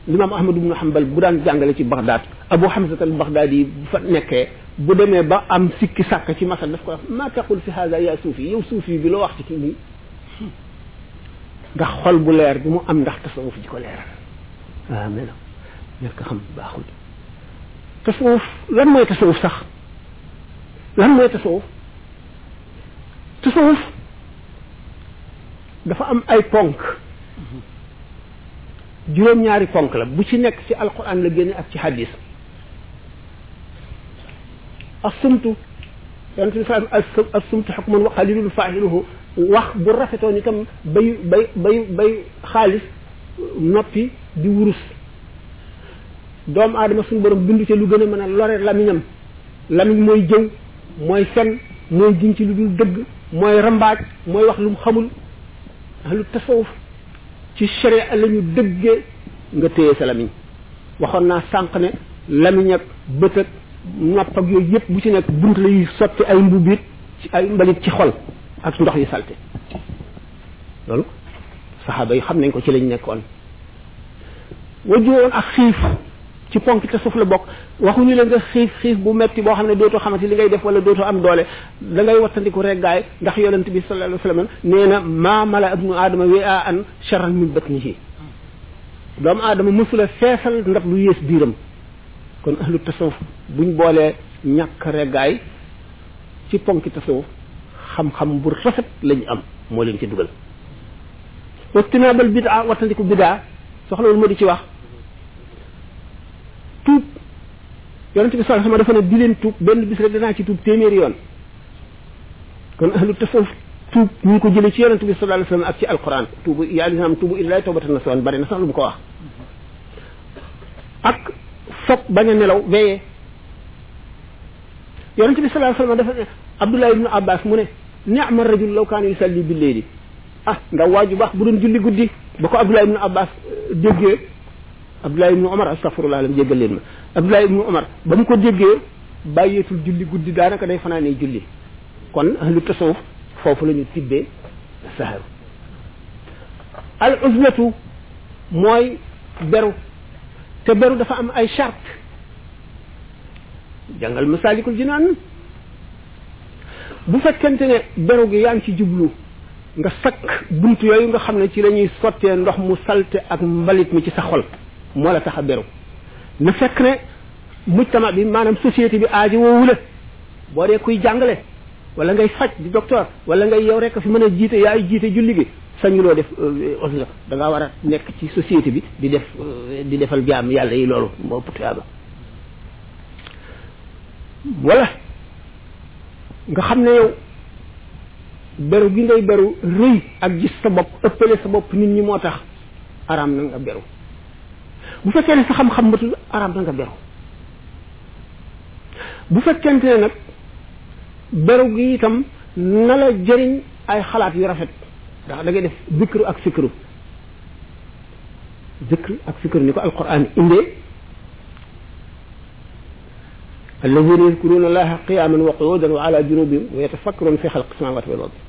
limaam ahmad ibnu hambal bu daan jàngale ci baghdad abu hamza al baghdadi bu fa nekkee bu demee ba am sikki sàkk ci masal daf ko wax ma taqul fi hada ya suufi yow suufi bi loo wax ci kii nii ndax xol bu leer bi mu am ndax tasawuf ji ko leeral waaw mais nag ñàkk xam baaxul tasawuf lan mooy tasawuf sax lan mooy tasawuf tasawuf dafa am ay ponk juróom-ñaari ponk la bu ci nekk ci alquran la génne ak ci hadis asumtu yonent bi salaam asumtu xukman wa qalilun faahiluhu wax bu rafetoon itam bay bay bay bay xaalis noppi di wurus doomu aadama suñu borom bindu ca lu gën a mën a lore lamiñam lamiñ mooy jëw mooy fen mooy giñ ci lu dul dëgg mooy rambaaj mooy wax lu mu xamul ahlu tasawuf ci sharia la ñu dëggee nga téye sa lamiñ waxoon naa sànq ne lamiñ ak bët ak nopp ak yooyu yëpp bu ci nekk bunt la yuy sotti ay mbubbit ci ay mbalit ci xol ak ndox yu salte loolu saxaaba yi xam nañ ko ci lañ nekkoon wajjoon ak xiif ci ponk te suuf la bokk waxuñu la nga xiif xiif bu metti boo xam ne dootoo xamante li ngay def wala dootoo am doole da ngay wattandiku reggaay ndax yonent bi sallallahu alayhi wasallam nee na maa mala ibnu aadama wi a an sharran min batnihi doomu aadama mësula feesal ndab lu yées biiram kon ahlu tasawuf buñ boolee ñàkk reggaay ci ponki tasawuf xam-xam bu rafet lañu am moo leen ci dugal wastinaabal bidaa wattandiku bidaa soxlawul ma di ci wax tuub yonent bi sallallahu alayhi wasallam dafa ne di leen tuub benn bis rek danaa ci tuub téeméeri yoon kon ahlu tasawuf tuub ñu ngi ko jëlee ci yonent bi sallallahu alayhi wasallam ak ci alquran tuubu yaa lisaam tuubu illahi tawbatan nasuhan bari na sax lu mu ko wax ak foog bañ a nelaw veillé yonent bi sallallahu alayhi wasallam dafa ne Abdullah ibn Abbas mu ne ni'ma rajul law kaana yusalli bil layli ah ndaw waaju baax bu doon julli guddi ba ko Abdullah ibnu Abbas déggee Abdullah ibnu Omar astafurlah lam jéggal leen ma Abdullah ibnu Omar ba mu ko déggee bàyyeetul julli guddi daanaka day fanaanee julli kon ahlu tasawuf foofu la ñu tibbee saharu al uzlatu mooy beru te beru dafa am ay charte jàngal masalikul jinaan bu fekkente ne beru gi yaa ngi ci jublu nga sakk bunt yooyu nga xam ne ci lañuy sottee ndox mu salte ak mbalit mi ci sa xol moo la tax a beru na fekk ne mujtama bi maanaam société bi aaji woowu la boo dee kuy jàngale wala ngay faj di docteur wala ngay yow rek fi mën a jiite yaay jiite julli gi sañuloo def osra da ngaa war a nekk ci société bi di def di defal jaam yàlla yi loolu moo ëpp tuyaaba wala nga xam ne yow beru gi ngay beru rëy ak gis sa bopp ëppale sa bopp nit ñi moo tax araam na nga beru bu fekkee ne sa xam-xam matul araam na nga beru bu fekkente ne nag beru gi itam na la jëriñ ay xalaat yu rafet ndax da ngay def zikru ak fikru zikru ak fikru ni ko alquran indee alladina yadkuruna allaha qiyaman wa quudan wa ala junubihim wa yatafakkaruna fi xalqi samawati wal ardi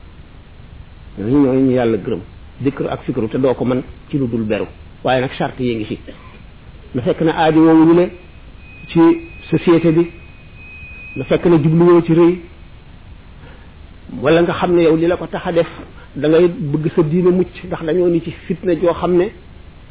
ñooñu ñooñu ñu yàlla gërëm dikr ak fikru te doo ko mën ci lu dul beru waaye nag charte yi ngi fi na fekk na aajo woowu ñu ne ci société bi na fekk na jubluwoo ci rëy wala nga xam ne yow li la ko tax a def da ngay bëgg sa diine mucc ndax dañoo ni ci fitna joo xam ne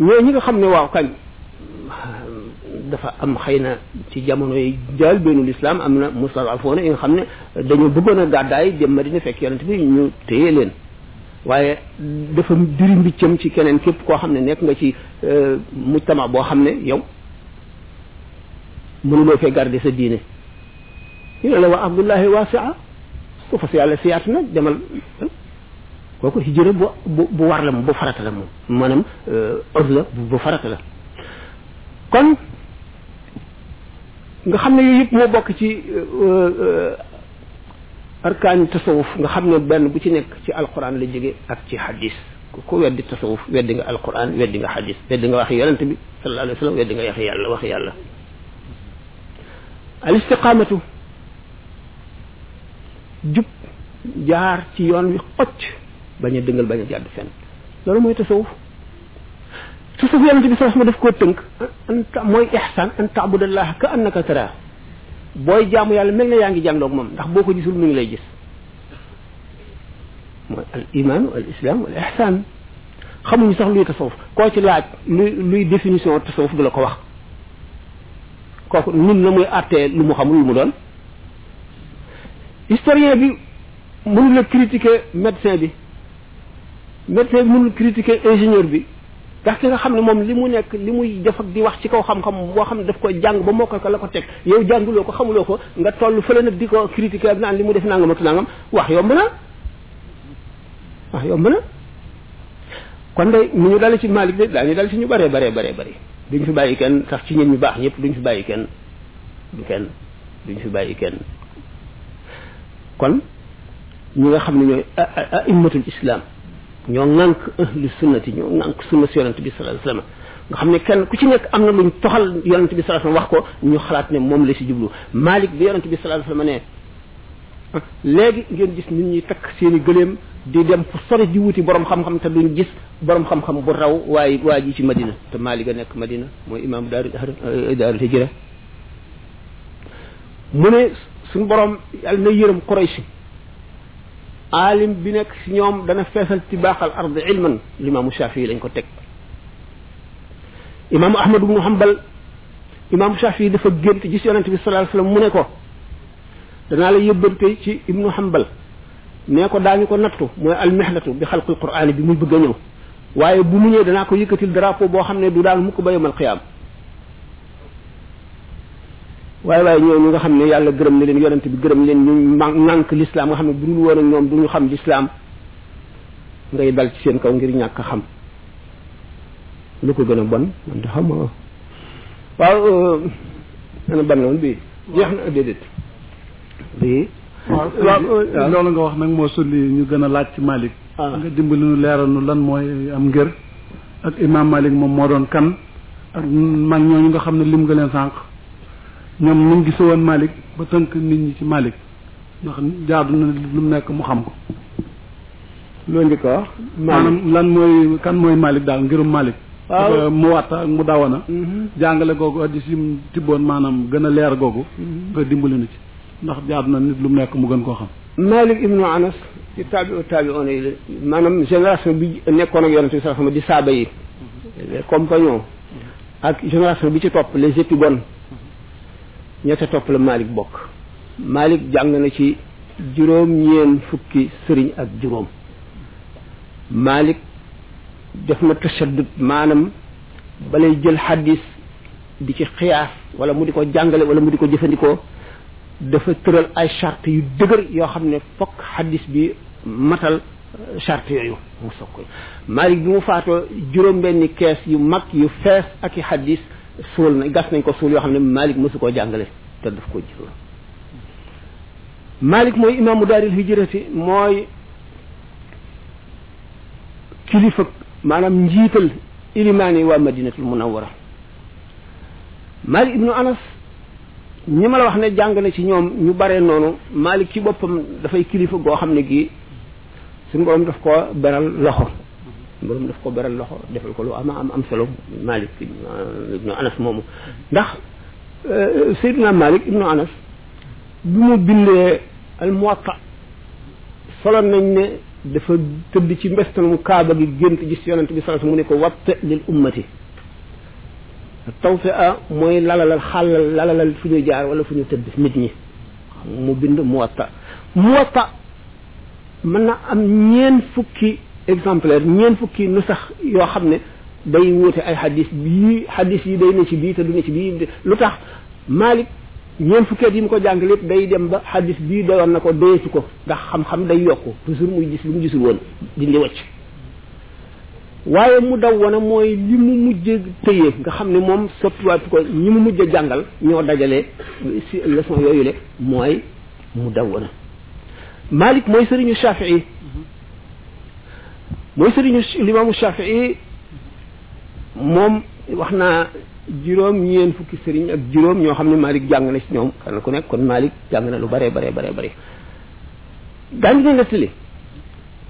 ñoo ñi nga xam ne waaw kañ dafa am xëy na ci jamono yi jaal bennu lislaam am na mustadafoona yi nga xam ne dañoo bëggoon a gàddaay dem Madina fekk yonent bi ñu téye leen waaye dafa diri mbiccam ci keneen képp koo xam ne nekk nga ci mujtama boo xam ne yow mënuloo fee garder sa diine ñu ne la waa abdullahi waasia suufa si yàlla siyaat na demal kooku hijra bu bu bu war la moom bu farata la moom maanaam ëf la bu bu farata la kon nga xam ne yooyu yëpp moo bokk ci arkaani tasawuf nga xam ne benn bu ci nekk ci alquran la jóge ak ci hadis ku ko weddi tasawuf weddi nga alquran weddi nga hadis weddi nga waxi yonent bi sallallahu alayhi wa sallam weddi nga waxi yàlla waxi yàlla al istiqamatu jub jaar ci yoon wi xocc bañ a dëngal bañ a jàdd fenn loolu mooy tasawuf tasawuf yonente bi sax ma daf koo tënk anta mooy ihsan an taabudallah ka annaka tara booy jaamu yàlla mel na yaa ngi jàndoog moom ndax boo ko gisul mu ngi lay gis mooy al iman al islam al ihsan xamuñu sax luy tasawuf koo ci laaj luy luy définition tasawuf du la ko wax kooku nun la muy àttee lu mu xamul lu mu doon historien bi mënul a critiquer médecin bi médecin bi mënul critiquer ingénieur bi ndax ki nga xam ne moom li mu nekk li muy def ak di wax ci kaw xam-xam boo xam ne daf koy jàng ba mokkal ko la ko teg yow jànguloo ko xamuloo ko nga toll fële nag di ko critiquer ak naan li mu def nangam ak nangam wax yomb na wax yomb na kon de ni ñu dale ci Malick de daañu dal ci ñu bëree bëree bëree bëri duñ fi bàyyi kenn sax ci ñun ñu baax ñëpp duñ fi bàyyi kenn du kenn duñ fi bàyyi kenn kon ñi nga xam ne ñooy aimmatul islam ñoo ŋànk ahlu sunnati ñoo ŋànk sunna si yonent bi sallallahu alayhi wasallam nga xam ne kenn ku ci nekk am na luñ toxal yonent bi sallallahu alayhi wasallam wax ko ñu xalaat ne moom la si jublu Malik bi yonent bi sallallahu alayhi wasallam ne léegi ngeen gis nit ñi takk seeni gëléem di dem fu sori di wuti borom xam-xam te duñ gis borom xam-xam bu raw waaye waa ji ci Madina te Malik a nekk Madina mooy imam daaru daaru hijra mu ne suñu borom yàlla na yërëm Quraysh aalim bi nekk si ñoom dana feesal ci baaxal ard ilman limaamu Shafii lañ ko teg imaamu Ahmad ibnu Hanbal imaamu Shafii dafa gént gis yonente bi sallallahu alayhi wasallam mu ne ko danaa la yëbbante ci ibnu Hanbal nee ko daañu ko nattu mooy almihnatu bi xalqul quraan bi muy bëgg a ñëw waaye bu mu ñëwee danaa ko yëkkatil drapeau boo xam ne du daal mukk ba yomal xiyaam waaye waaye ñooñu nga xam ne yàlla gërëm na leen yonent bi gërëm leen ñu ŋànk lislaam nga xam ne bu dul woon ak ñoom du ñu xam lislaam ngay dal ci seen kaw ngir ñàkk a xam lu ko gën a bon man da xam waaw ana ban loon bi jeex na déedéet bi waaw waaw loolu nga wax nag moo sulli ñu gën a laaj ci Malick ah nga dimbali nu leeral nu lan mooy am ngër ak imam Malick moom moo doon kan ak mag ñooñu nga xam ne lim nga leen sànq ñoom ñu ngi woon Malick ba tënk nit ñi ci Malick ndax jaadu na lu mu nekk mu xam ko loo njëkk a wax maanaam lan mooy kan mooy Malick daal ngirum Malick waaw mu watta mu dawana jàngale googu addis yi mu tibboon maanaam gën a leer googu nga dimbali na ci ndax jaadu na nit lu mu nekk mu gën koo xam Malik ibnu Anas ci taabiu taabiuna yi la maanaam génération bi nekkoon ak yonent bi sallallahu alayhi wasallam di saaba yi les compagnons ak génération bi ci topp les épigones ña ca topp la Malik bokk Malik jàng na ci juróom ñeen fukki sëriñ ak juróom Malik def na tashaddud maanaam balay jël xaddis di ci xiyaas wala mu di ko jàngale wala mu di ko jëfandikoo dafa tëral ay charte yu dëgër yoo xam ne fokk xadis bi matal charte yooyu mu soog koy Malik bi mu faatoo juróom-benni kees yu mag yu fees ak i xadis suul na gas nañ ko suul yoo xam ne Malik mësu koo jàngale te daf ko jëloon Malik mooy imaamu daaril hijrati mooy kilifa maanaam njiital ilimaan yi waa madinatul munawwara Malik ibnu Anas ñi ma la wax ne jàng na ci ñoom ñu bare noonu Malik ci boppam dafay kilifa goo xam ne gii suñu borom daf ko beral loxo borom daf ko beral loxo defal ko lu ama am am solo Malik ibnu Anas moomu ndax Seydina Malik ibnu Anas bi mu bindee al Muwatta solo nañ ne dafa tëdd ci mbestanum kaaba gi gént gis yonent bi sallallahu alayhi wasallam mu ne ko watte lil ummati tawfi a mooy lalalal xàllal lalalal fu ñu jaar wala fu ñu tëdd nit ñi mu bind muwatta muwatta mën na am ñeen fukki exemplaire ñeen fukki nu sax yoo xam ne day wuute ay xadis bii xadis yi day ne ci bii te du ne ci bii lu tax Malik ñeen fukkeet yi mu ko jàng lépp day dem ba xadis bii doyoon na ko doyetu ko ndax xam-xam day yokku toujours muy gis lu mu gisul woon dindi wacc waaye mu daw wana mooy li mu mujj tëye nga xam ne moom soppiwaatu ko ñi mu mujj jàngal ñoo dajale si leçon yooyu le mooy mu daw wana Malik mooy sëriñu Shafii mooy sëriñu limaamu Shafii moom wax naa juróom ñeen fukki sëriñ ak juróom ñoo xam ne Malik jàng na ci ñoom kenn ku nekk kon Malik jàng na lu bare bare bare bare daa ngi nettali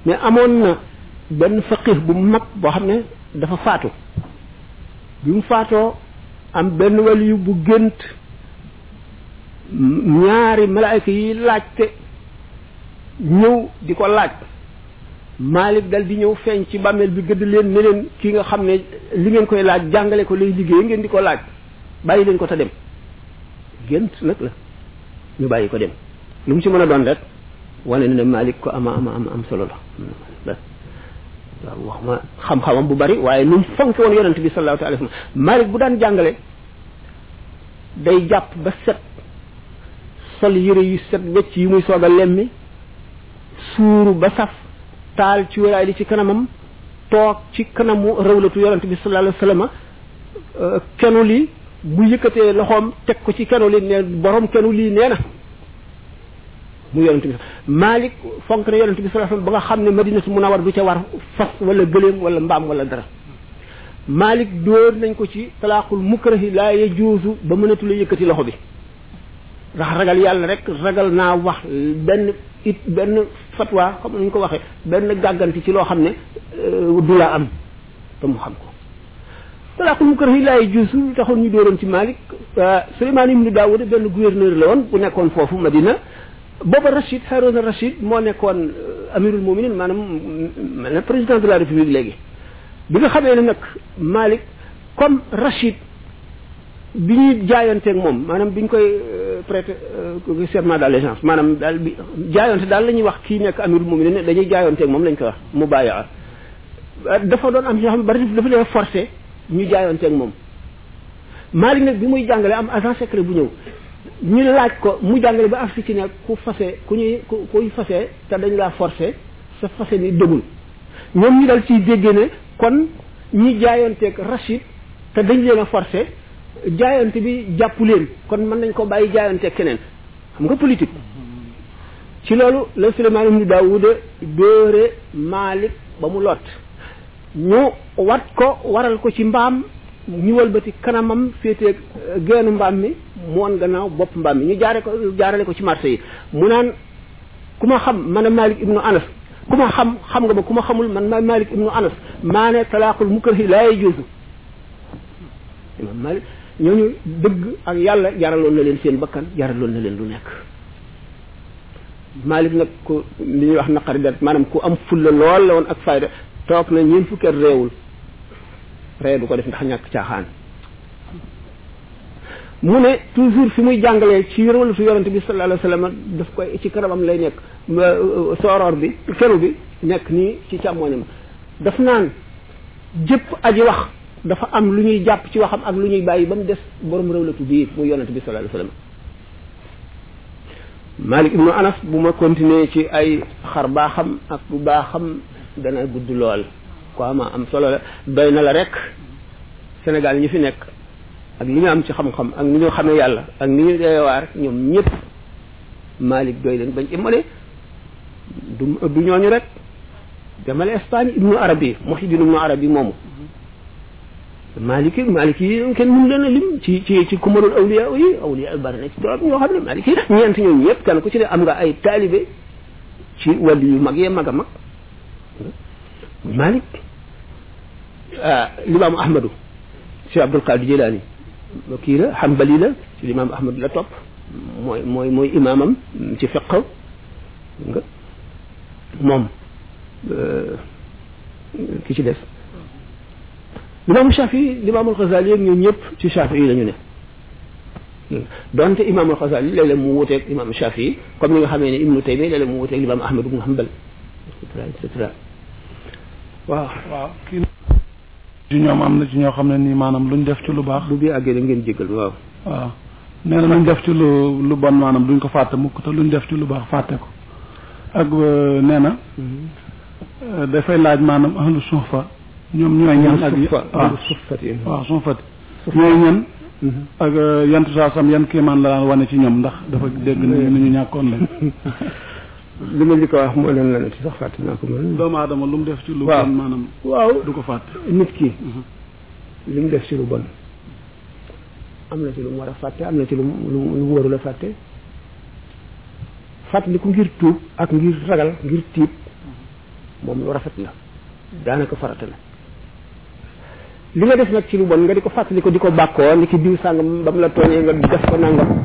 mais amoon na benn faqih bu mag boo xam ne dafa faatu bi mu faatoo am benn waliyu bu gént ñaari malaayka yi laajte ñëw di ko laaj Malik dal di ñëw feeñ ci bàmmeel bi gëdd leen ne leen ki nga xam ne li ngeen koy laaj jàngale ko lay liggéey ngeen di ko laaj bàyyi leen ko te dem gént nag la ñu bàyyi ko dem lu mu ci mën a doon rek wane na ne Malik ko ama ama ama am solo la waaw wax ma xam-xamam bu bari waaye nu mu fonk woon yonent bi sallallahu alayhi wa sallam Malik bu daan jàngale day jàpp ba set sol yëre yu set wecc yi muy soog a lemmi suuru ba saf taal ci wéraay li ci kanamam toog ci kanamu rawlatu yonent bi sallallahu alayhi wa sallam euh, kenu li bu yëkkatee loxoom teg ko ci kenu li ne borom kenu lii nee na mu yonent bi Malik fonk na yonent bi sallallahu alayhi wasallam ba nga xam ne Madinatu Munawwar du ca war fas wala gëléem wala mbaam wala dara Malik dóor nañ ko ci talaaqul mukrahi laa yajuuzu ba mënatul a yëkkati loxo bi ndax ragal yàlla rek ragal naa wax benn it benn fatwa comme ni ñu ko waxee benn gàgganti ci loo xam ne euh, du la am te mu xam ko talaaqul mukrah yi laay juusu lu taxoon ñu dóoroon ci Malik Souleymane ibnu Daawuda benn gouverneur la woon bu nekkoon foofu Madina booba Rachid Harouna Rachid moo nekkoon amirul muminin maanaam mel na président de la république léegi bi nga xamee ne nag Malik comme Rachid bi ñuy jaayanteeg moom maanaam bi ñu koy prêter serment d'allégeance maanaam daal bi jaayante daal la ñuy wax kii nekk amirul muminin dañuy jaayanteeg moom lañ koy wax mu bàyyi dafa doon am ñoo xam ne bari dafa leen forcé ñu jaayoonteeg moom Malik nag bi muy jàngale am agent secret bu ñëw ñu laaj ko mu jàngale ba agsi ci ne ku fase ku ñuy ku kuy fase te dañu laa forcé sa fase ni dëgul ñoom ñu dal ciy déggee ne kon ñi jaayoonteeg Rachid te dañ leen a forcé jaayante bi jàppu leen kon mën nañ ko bàyyi jaayante keneen xam nga politique ci loolu la Suleymaan ibnu Daawuda dóore Maalik ba mu lot ñu wat ko waral ko ci mbaam ñu wëlbati kanamam féetee geenu mbaam mi mu woon gannaaw bopp mbaam mi ñu jaare ko jaarale ko ci marché yi mu naan ku ma xam man a Maalik ibnu Anas ku ma xam xam nga ma ku ma xamul man ma Maalik ibnu Anas maa ne talaaqul mukrahi laa yajuuzu imam malik ñooñu dëgg ak yàlla jaraloon na leen seen bakkan jaraloon na leen lu nekk malik nag ku li ñuy wax naqari deret maanaam ku am fulla lool la woon ak fayda toog na ñeen fukki at réewul ree du ko def ndax ñàkk caaxaan mu ne toujours fi muy jàngalee ci yërwalatu yonante bi sallallahu alayhi wasallam daf koy ci kanamam lay nekk sooroor bi kenu bi nekk nii ci càmmooñam daf naan jëpp aji wax dafa am lu ñuy jàpp ci waxam ak lu ñuy bàyyi ba mu des borom rawlatu bii mu yonent bi sallallahu alayhi wasallam Malik ibnu Anas bu ma continuer ci ay xar baaxam ak bu baaxam dana gudd lool quoi ma am solo la doy na la rek Sénégal ñi fi nekk ak li ñu am ci xam-xam ak ni ñu xamee yàlla ak ni ñu dee waar ñoom ñëpp Malik doy leen bañ ci mane du du ñooñu rek demal Espagne ibnu arabi Muhyiddin ibnu arabi moomu maliki maliki yi kenn mun leen a lim ci ci ci kumarul awliya yi awliya bari na ci tubaab ñoo xam ne maliki ñeent ñoom ñëpp kenn ku ci ne am nga ay taalibe ci wàllu yu mag yee mag a mag malik ah limaamu ahmadu si abdul qadir jilaani kii la xambali la ci limaamu ahmadu la topp mooy mooy mooy imaamam ci fiq nga moom ki ci des limaamu Shafii limaamul Xasaali yëpp ñoom ñëpp ci Shafii yi la ñu ne donte imaamul Xasaali léeg-léeg mu wuteeg imaamu Shafii comme ni nga xamee ne Ibnu Taymiya léeg-léeg mu wuteeg limaam Ahmad ibnu Hanbal et cetera waaw waaw ci ñoom am na ci ñoo xam ne nii maanaam luñ def ci lu baax bu bii àggee da ngeen jégal waaw waaw nee na luñ def ci lu lu bon maanaam duñ ko fàtte mukk te luñ def ci lu baax fàtte ko ak euh, nee na euh, dafay laaj maanaam ahlu suufa ñoom ñooy ñan ak sufa waaw ahlu sufati waaw suufati ñooy ñan ak euh, yan tusaasam yan kéemaan la daan wane ci ñoom ndax dafa dégg ni ñu ñàkkoon lañ li ma njëkk a wax moo doon lanati sax fàtte naa ko man doomu aadama lu mu def ci lu Waaw. bon maanaam waaw du ko fàtte nit ki li mu def ci lu bon am na ci lu mu war a fàtte am na ci lu mu lu mu lu mu warul a fàtte fàttali ku ngir tuub ak ngir ragal ngir tiit moom lu rafet la daanaka farata la li nga def nag ci lu bon nga di ko fàttali ko di ko bàkkoo ni ki diw sàngam ba mu la tooñee nga def ko nangam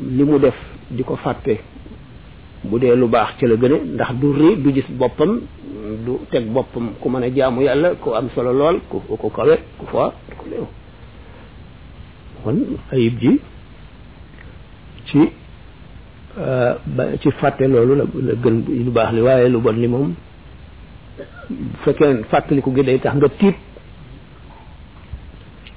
li mu def di ko fàtte bu dee lu baax ci la gëne ndax du rëy du gis boppam du teg boppam ku mën a jaamu yàlla ku am solo lool ku ku kawe ku fa ku néew kon ayib ji ci ba ci fàtte loolu la la gën lu baax li waaye lu bon li moom bu fekkee fàttaliku gi day tax nga tiit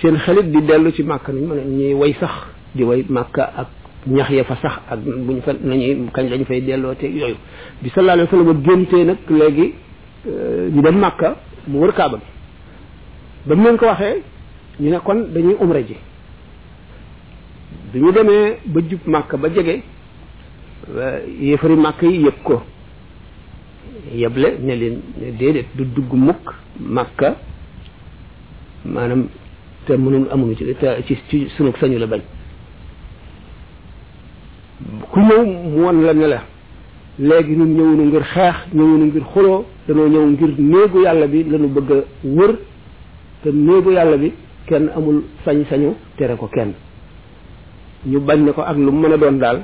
seen xelit di dellu ci màkk nañ mën a ñuy way sax di way màkk ak ñax ya fa sax ak buñ fa nañuy kañ lañ fay delloo te yooyu bi sallallahu alayhi wa sallam géntee nag léegi ñu dem màkka mu wër kaaba bi ba mu leen ko waxee ñu ne kon dañuy umra ji bi ñu demee ba jub màkk ba jege yéefari màkk yi yëg ko yeble ne leen déedéet du dugg mukk màkka maanaam te mënul amuñu ci te ci ci sunu sañu la bañ ku ñëw mu won la ne la léegi ñun ñëwunu ngir xeex ñëwunu ngir xuloo dañoo ñëw ngir néegu yàlla bi lañu bëgg a wër te néegu yàlla bi kenn amul sañ-sañu tere ko kenn ñu bañ ne ko ak lu mu mën a doon daal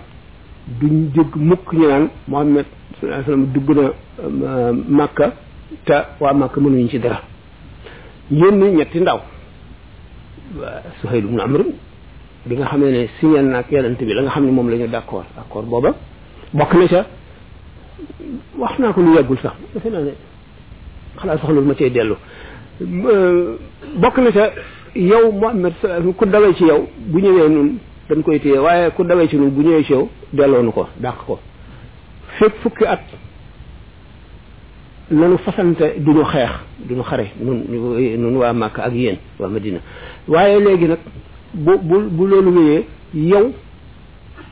duñ dégg mukk ñu naan Muhammad sallallahu alayhi wasallam dugg na Makka te waa Makka mënuñu ci dara yónni ñetti ndaw Suhayl ibn Amr bi nga xamee ne signal na ak yonent bi la nga xam ne moom la ñu d'accord accord booba bokk na ca wax naa ko lu yàggul sax defe naa ne xanaa soxla ma cay dellu bokk na ca yow Muhammad ku dawee ci yow bu ñëwee nun dañ koy téye waaye ku dawee ci nun bu ñëwee ci yow delloonu ko dàq ko fépp fukki at nanu fasante duñu xeex duñu xare nun nun waa Màkka ak yéen waa Madina waaye léegi nag bu bu bu loolu wéyee yow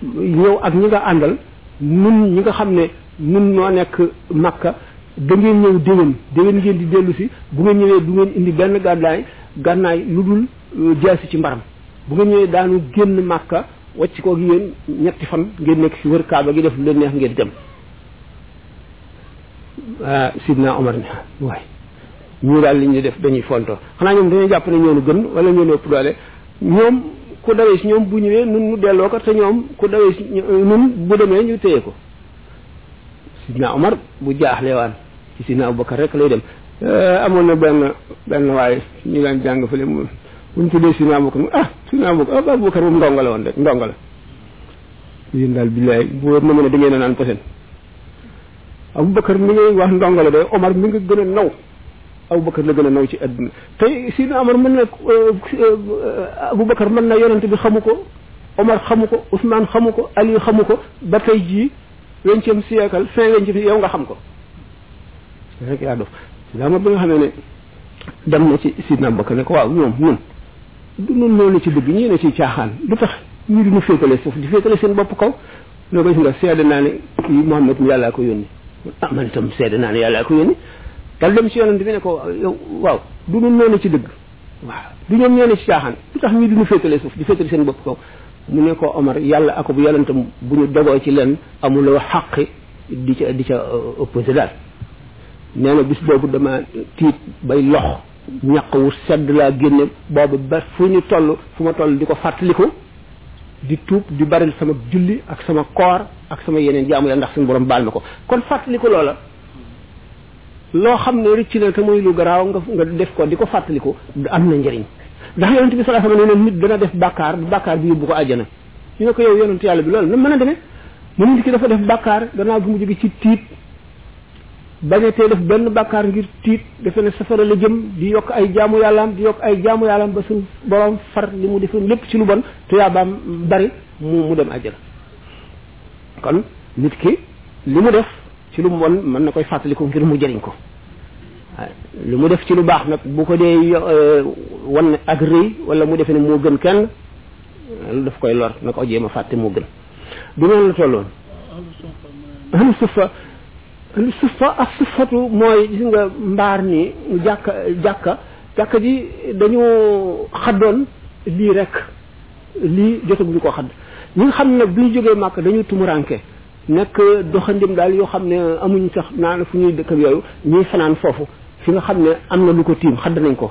yow ak ñi nga àndal nun ñi nga xam ne nun noo nekk Makka da ngeen ñëw déwén déwén ngeen di dellu si bu ngeen ñëwee du ngeen indi benn gàddaay gànnaay lu dul euh, jaasi ci mbaram bu ngeen ñëwee daanu génn Makka wàcc koog yéen ñetti fan ngeen nekk fi wër Kaaba gi def lu leen neex ngeen dem ah Sidna Omar ne waay ñu daal li ñuy def dañuy fontoo xanaa ñoom dañoo jàpp ne ñoo nu gën wala ñoo nu ëpp doole ñoom ku dawee si ñoom bu ñëwee nun nu delloo ko te ñoom ku dawee si nun bu demee ñu téye ko sidna Omar bu jaaxlee waan ci sidna Abubakar rek lay dem amoon na benn benn waaye ñu daan jàng fële mu buñ tuddee sidna Abubakar mu ah sidna Abubakar Abubakar moom ndongo la woon rek ndongo la yéen daal billaay bu wóor na ma ne da ngeen a naan posen Abubakar mi ngay wax ndongo la de Omar mi nga gën a naw Abubakar la gën a naw ci àdduna te Sidna Omar mën na Abubakar mën na yonent bi xamu ko Omar xamu ko Ousmane xamu ko Ali xamu ko ba tey jii vingtième siècle fin vingtième siècle yow nga xam ko rek yaa dof Sidna Omar bi nga xamee ne dem na ci Sidna Abubakar ne ko waaw ñoom ñun du nun loolu ci dëgg ñii ne ci caaxaan lu tax ñii duñu féetale suuf di féetale seen bopp kaw loo gis nga seede naa ne kii Muhammad mi yàllaa ko yónni ah man itam seede naa ne yàllaa ko yónni dal dem si yonent bi ne ko yow waaw du ñun ñoo ne ci dëgg waaw du ñoom ñoo ne ci caaxaan lu tax ñii duñu féetale suuf di féetale seen bopp kaw mu ne ko Omar yàlla ako bu yonentam bu ñu dogoo ci leen amuloo xàq di ca di ca opposé daal nee na bis boobu dama tiit bay lox ñaq wu sedd laa génne boobu ba fu ñu toll fu ma toll di ko fàttaliku di tuub di baril sama julli ak sama koor ak sama yeneen jaamu yàlla ndax suñu borom baal ma ko kon fàttaliku loola loo xam ne rëcc na te muy lu garaaw nga nga def ko di ko fàttaliku am na njëriñ ndax yonent bi sallallahu alayhi wasallam nee na nit dana def bàkkaar bu bàkkaar bi yóbbu ko àjjana ñu ne ko yow yonent yàlla bi loolu na mën a demee mu nit ki dafa def bàkkaar gannaaw bi mu jóge ci tiit bañatee def benn bàkkaar ngir tiit defe ne safara la jëm di yokk ay jaamu yàllaam di yokk ay jaamu yàllaam ba suñ borom far li mu defoon lépp ci lu bon tuyaabaam bari mu mu dem àjjana kon nit ki li mu def ci lu mu bon mën na koy fàttaliku ngir mu jëriñ ko lu mu def ci lu baax nag bu ko dee wan ak rëy wala mu defe ne moo gën kenn lu daf koy lor na ko jéem a fàtte moo gën du noonu la tolloon ahlu sufa ahlu sufa ak sufatu mooy gis nga mbaar ni jàkka jàkka jàkka ji dañu xaddoon lii rek lii jotaguñu ko xadd ñi nga xam ne nag bi ñu jógee màkk dañu tumuranke nekk doxandim daal yoo xam ne amuñ sax naa la fu ñuy dëkk ak yooyu ñuy fanaan foofu fi nga xam ne am na lu ko tiim xadd nañ ko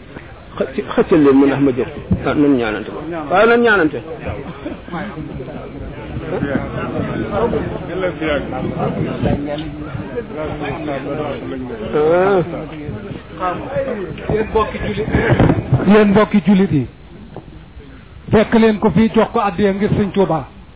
xëcc xëccal leen ma ndax ma jóg ah nan ñaanante ko waaw nan ñaanante ah yéen mbokki jullit yéen mbokki jullit yi fekk leen ko fii jox ko addiya ngir sëñ Tuubaa